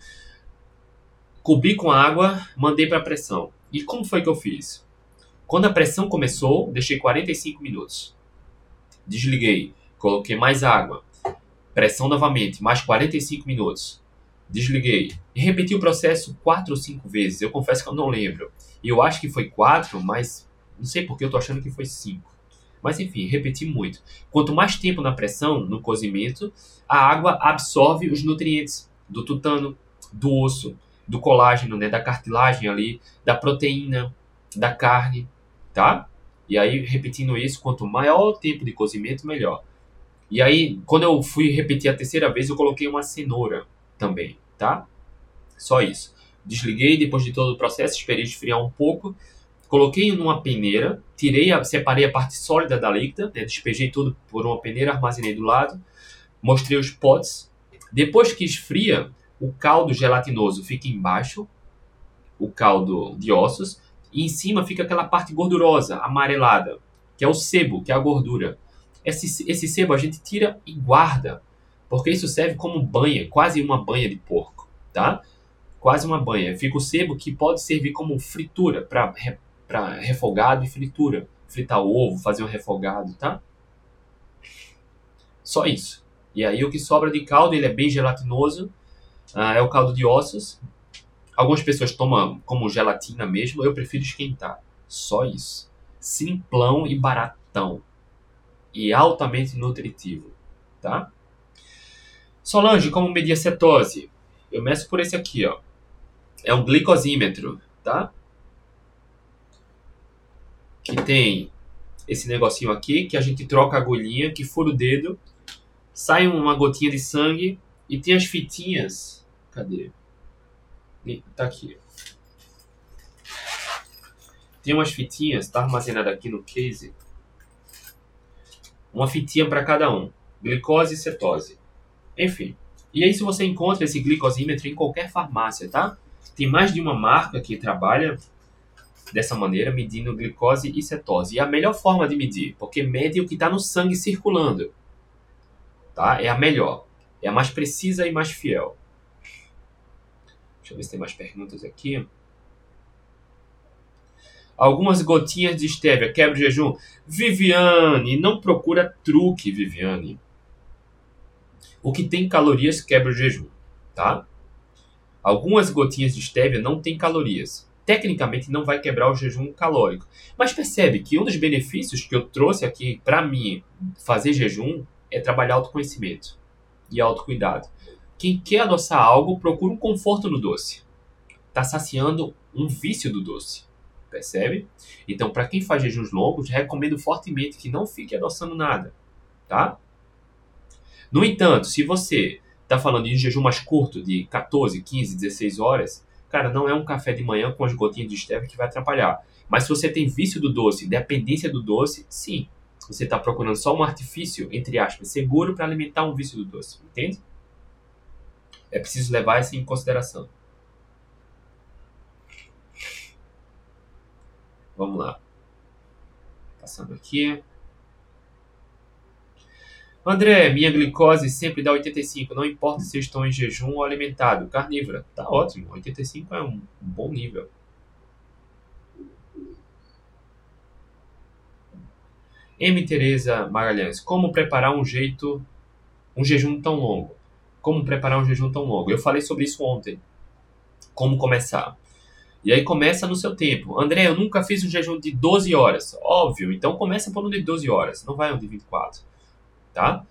Cobri com água, mandei para pressão. E como foi que eu fiz? Quando a pressão começou, deixei 45 minutos. Desliguei, coloquei mais água. Pressão novamente, mais 45 minutos. Desliguei. E repeti o processo quatro ou cinco vezes. Eu confesso que eu não lembro. E eu acho que foi quatro, mas não sei porque eu tô achando que foi cinco. Mas enfim, repeti muito. Quanto mais tempo na pressão, no cozimento, a água absorve os nutrientes do tutano, do osso, do colágeno, né, da cartilagem ali, da proteína, da carne tá? E aí, repetindo isso, quanto maior o tempo de cozimento, melhor. E aí, quando eu fui repetir a terceira vez, eu coloquei uma cenoura também, tá? Só isso. Desliguei depois de todo o processo, esperei esfriar um pouco, coloquei numa peneira, tirei, a, separei a parte sólida da líquida, né? despejei tudo por uma peneira, armazenei do lado, mostrei os potes. Depois que esfria, o caldo gelatinoso fica embaixo, o caldo de ossos, e em cima fica aquela parte gordurosa, amarelada, que é o sebo, que é a gordura. Esse, esse sebo a gente tira e guarda, porque isso serve como banha, quase uma banha de porco, tá? Quase uma banha. Fica o sebo que pode servir como fritura, para refogado e fritura. Fritar ovo, fazer um refogado, tá? Só isso. E aí o que sobra de caldo, ele é bem gelatinoso, ah, é o caldo de ossos, Algumas pessoas tomam como gelatina mesmo, eu prefiro esquentar. Só isso. Simplão e baratão. E altamente nutritivo, tá? Solange, como medir a cetose? Eu meço por esse aqui, ó. É um glicosímetro, tá? Que tem esse negocinho aqui, que a gente troca a agulhinha, que fura o dedo, sai uma gotinha de sangue e tem as fitinhas. Cadê? Tá aqui. Tem umas fitinhas, tá armazenada aqui no case. Uma fitinha para cada um. Glicose e cetose. Enfim. E aí se você encontra esse glicosímetro em qualquer farmácia, tá? Tem mais de uma marca que trabalha dessa maneira, medindo glicose e cetose. E é a melhor forma de medir, porque mede o que está no sangue circulando. Tá? É a melhor. É a mais precisa e mais fiel. Deixa eu ver se tem mais perguntas aqui. Algumas gotinhas de estévia, quebra o jejum. Viviane, não procura truque, Viviane. O que tem calorias quebra o jejum, tá? Algumas gotinhas de estévia não tem calorias. Tecnicamente não vai quebrar o jejum calórico. Mas percebe que um dos benefícios que eu trouxe aqui para mim fazer jejum é trabalhar autoconhecimento e autocuidado. Quem quer adoçar algo procura um conforto no doce. Está saciando um vício do doce. Percebe? Então, para quem faz jejuns longos, recomendo fortemente que não fique adoçando nada. Tá? No entanto, se você está falando de um jejum mais curto, de 14, 15, 16 horas, cara, não é um café de manhã com as gotinhas de stevia que vai atrapalhar. Mas se você tem vício do doce, dependência do doce, sim. Você está procurando só um artifício, entre aspas, seguro para alimentar um vício do doce. Entende? É preciso levar isso em consideração. Vamos lá. Passando aqui. André, minha glicose sempre dá 85, não importa se estou em jejum ou alimentado. Carnívora, tá ótimo. 85 é um bom nível. M. Tereza Magalhães, como preparar um jeito, um jejum tão longo? como preparar um jejum tão longo. Eu falei sobre isso ontem. Como começar. E aí começa no seu tempo. André, eu nunca fiz um jejum de 12 horas. Óbvio, então começa por um de 12 horas, não vai um de 24. Tá?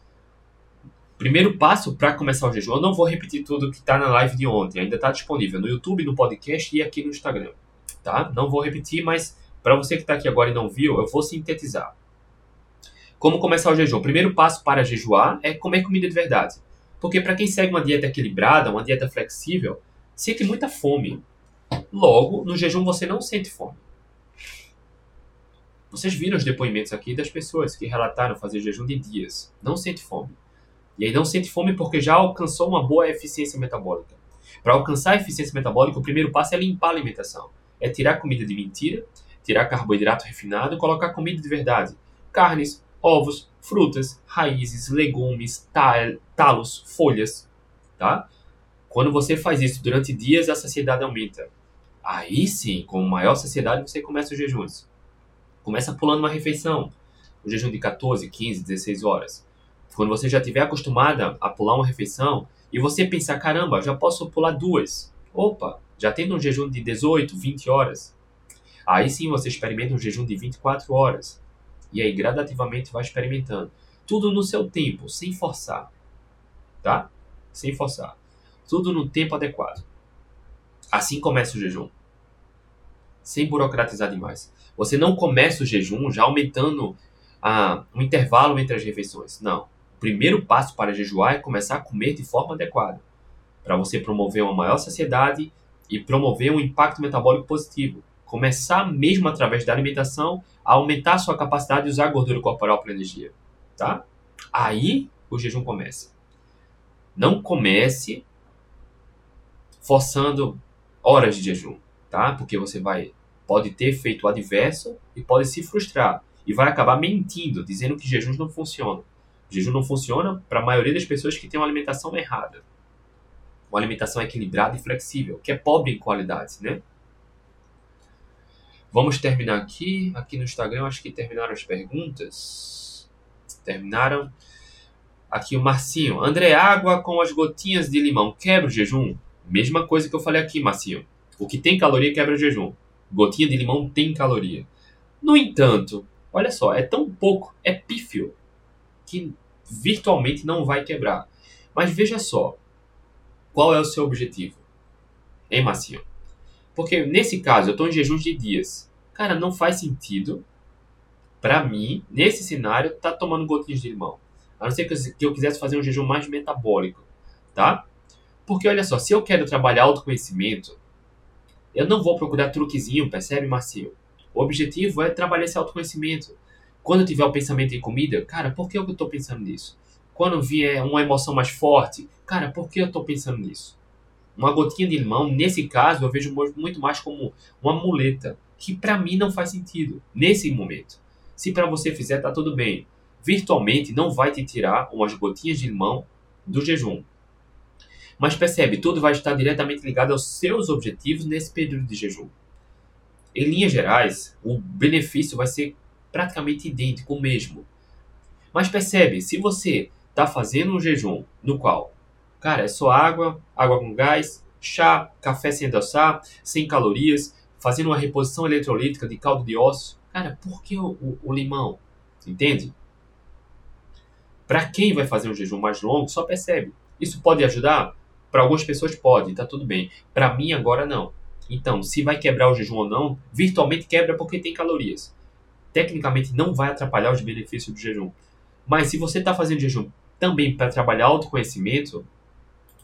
Primeiro passo para começar o jejum, eu não vou repetir tudo que está na live de ontem, ainda está disponível no YouTube, no podcast e aqui no Instagram. Tá? Não vou repetir, mas Para você que está aqui agora e não viu, eu vou sintetizar. Como começar o jejum? Primeiro passo para jejuar é comer comida de verdade. Porque para quem segue uma dieta equilibrada, uma dieta flexível, sente muita fome. Logo, no jejum você não sente fome. Vocês viram os depoimentos aqui das pessoas que relataram fazer jejum de dias. Não sente fome. E aí não sente fome porque já alcançou uma boa eficiência metabólica. Para alcançar a eficiência metabólica, o primeiro passo é limpar a alimentação. É tirar comida de mentira, tirar carboidrato refinado e colocar comida de verdade. Carnes, ovos, frutas, raízes, legumes, talos, folhas, tá? Quando você faz isso durante dias, a saciedade aumenta. Aí sim, com maior saciedade, você começa os jejuns. Começa pulando uma refeição. O jejum de 14, 15, 16 horas. Quando você já estiver acostumada a pular uma refeição e você pensar, caramba, já posso pular duas. Opa, já tendo um jejum de 18, 20 horas. Aí sim você experimenta um jejum de 24 horas. E aí gradativamente vai experimentando. Tudo no seu tempo, sem forçar. Tá? Sem forçar. Tudo no tempo adequado. Assim começa o jejum. Sem burocratizar demais. Você não começa o jejum já aumentando ah, um intervalo entre as refeições. Não. O primeiro passo para jejuar é começar a comer de forma adequada. Para você promover uma maior saciedade e promover um impacto metabólico positivo. Começar mesmo através da alimentação a aumentar a sua capacidade de usar a gordura corporal para energia. Tá? Aí o jejum começa. Não comece forçando horas de jejum, tá? Porque você vai pode ter efeito adverso e pode se frustrar e vai acabar mentindo, dizendo que jejuns não funcionam. O jejum não funciona para a maioria das pessoas que tem uma alimentação errada. Uma alimentação equilibrada e flexível, que é pobre em qualidade, né? Vamos terminar aqui. Aqui no Instagram, acho que terminaram as perguntas. Terminaram. Aqui o Marcinho. André, água com as gotinhas de limão quebra o jejum? Mesma coisa que eu falei aqui, Marcinho. O que tem caloria quebra o jejum gotinha de limão tem caloria. No entanto, olha só, é tão pouco, é pífio, que virtualmente não vai quebrar. Mas veja só, qual é o seu objetivo? Hein, Massinho? Porque nesse caso, eu estou em jejum de dias. Cara, não faz sentido para mim, nesse cenário, tá tomando gotinhas de limão. A não ser que eu quisesse fazer um jejum mais metabólico, tá? Porque olha só, se eu quero trabalhar autoconhecimento, eu não vou procurar truquezinho, percebe, Marcio? O objetivo é trabalhar esse autoconhecimento. Quando eu tiver o pensamento em comida, cara, por que eu estou pensando nisso? Quando vier uma emoção mais forte, cara, por que eu estou pensando nisso? Uma gotinha de limão, nesse caso, eu vejo muito mais como uma muleta, que para mim não faz sentido nesse momento. Se para você fizer, tá tudo bem. Virtualmente não vai te tirar umas gotinhas de limão do jejum. Mas percebe, tudo vai estar diretamente ligado aos seus objetivos nesse período de jejum. Em linhas gerais, o benefício vai ser praticamente idêntico, o mesmo. Mas percebe, se você está fazendo um jejum no qual, cara, é só água, água com gás, chá, café sem adoçar, sem calorias, fazendo uma reposição eletrolítica de caldo de osso, cara, por que o, o, o limão? Entende? Para quem vai fazer um jejum mais longo, só percebe. Isso pode ajudar? Para algumas pessoas pode, tá tudo bem. Para mim agora não. Então, se vai quebrar o jejum ou não, virtualmente quebra porque tem calorias. Tecnicamente não vai atrapalhar os benefícios do jejum. Mas se você está fazendo jejum também para trabalhar autoconhecimento,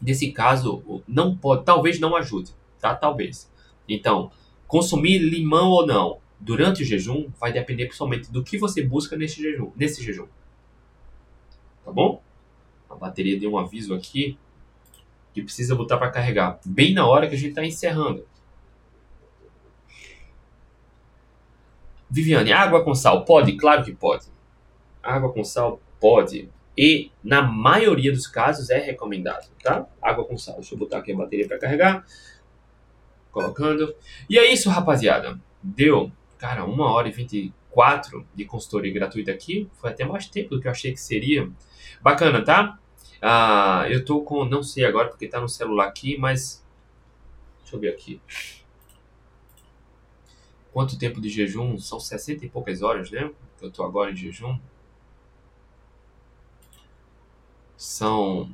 nesse caso não pode, talvez não ajude, tá? Talvez. Então, consumir limão ou não durante o jejum vai depender principalmente do que você busca nesse jejum, nesse jejum. Tá bom? A bateria deu um aviso aqui que precisa botar para carregar, bem na hora que a gente está encerrando. Viviane, água com sal pode? Claro que pode. Água com sal pode. E na maioria dos casos é recomendado, tá? Água com sal. Deixa eu botar aqui a bateria para carregar. Colocando. E é isso, rapaziada. Deu, cara, uma hora e 24 de consultoria gratuita aqui. Foi até mais tempo do que eu achei que seria. Bacana, tá? Ah, eu tô com, não sei agora porque tá no celular aqui, mas deixa eu ver aqui. Quanto tempo de jejum? São 60 e poucas horas, né? Eu tô agora em jejum. São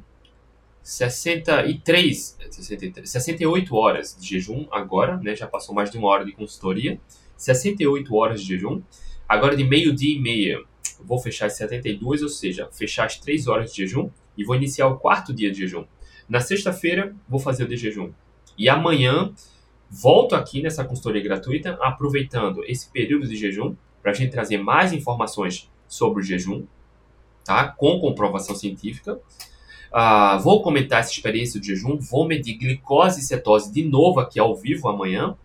63, 63, 68 horas de jejum agora, né? Já passou mais de uma hora de consultoria. 68 horas de jejum. Agora de meio-dia e meia, vou fechar as 72, ou seja, fechar as 3 horas de jejum e vou iniciar o quarto dia de jejum. Na sexta-feira, vou fazer o de jejum. E amanhã, volto aqui nessa consultoria gratuita, aproveitando esse período de jejum, para a gente trazer mais informações sobre o jejum, tá? com comprovação científica. Uh, vou comentar essa experiência de jejum, vou medir glicose e cetose de novo aqui ao vivo amanhã.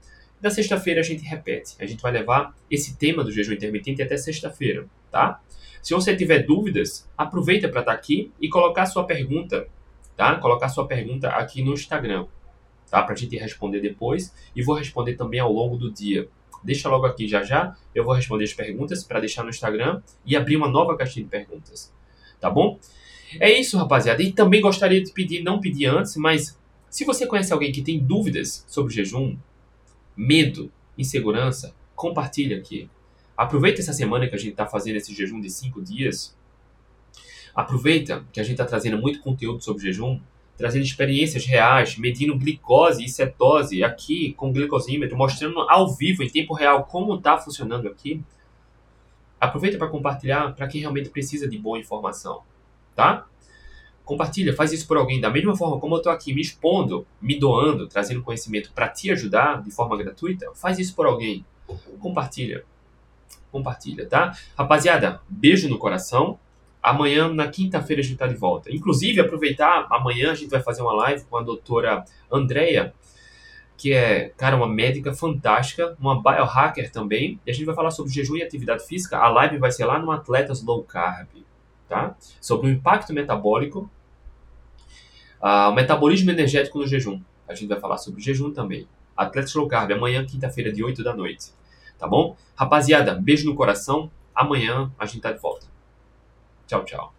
Na sexta-feira a gente repete. A gente vai levar esse tema do jejum intermitente até sexta-feira, tá? Se você tiver dúvidas, aproveita para estar tá aqui e colocar sua pergunta, tá? Colocar sua pergunta aqui no Instagram, tá? Para a gente responder depois e vou responder também ao longo do dia. Deixa logo aqui já já, eu vou responder as perguntas para deixar no Instagram e abrir uma nova caixinha de perguntas, tá bom? É isso, rapaziada. E também gostaria de pedir, não pedir antes, mas se você conhece alguém que tem dúvidas sobre jejum, medo, insegurança, compartilha aqui. Aproveita essa semana que a gente está fazendo esse jejum de cinco dias. Aproveita que a gente está trazendo muito conteúdo sobre jejum, trazendo experiências reais, medindo glicose e cetose aqui com glicosímetro, mostrando ao vivo, em tempo real, como está funcionando aqui. Aproveita para compartilhar para quem realmente precisa de boa informação, tá? Compartilha, faz isso por alguém. Da mesma forma como eu estou aqui me expondo, me doando, trazendo conhecimento para te ajudar de forma gratuita, faz isso por alguém. Compartilha. Compartilha, tá? Rapaziada, beijo no coração. Amanhã, na quinta-feira, a gente está de volta. Inclusive, aproveitar, amanhã a gente vai fazer uma live com a doutora Andrea, que é, cara, uma médica fantástica, uma biohacker também. E a gente vai falar sobre jejum e atividade física. A live vai ser lá no Atletas Low Carb, tá? Sobre o impacto metabólico Uh, o metabolismo energético no jejum. A gente vai falar sobre jejum também. Atletas Low Carb, amanhã, quinta-feira, de 8 da noite. Tá bom? Rapaziada, beijo no coração. Amanhã a gente tá de volta. Tchau, tchau.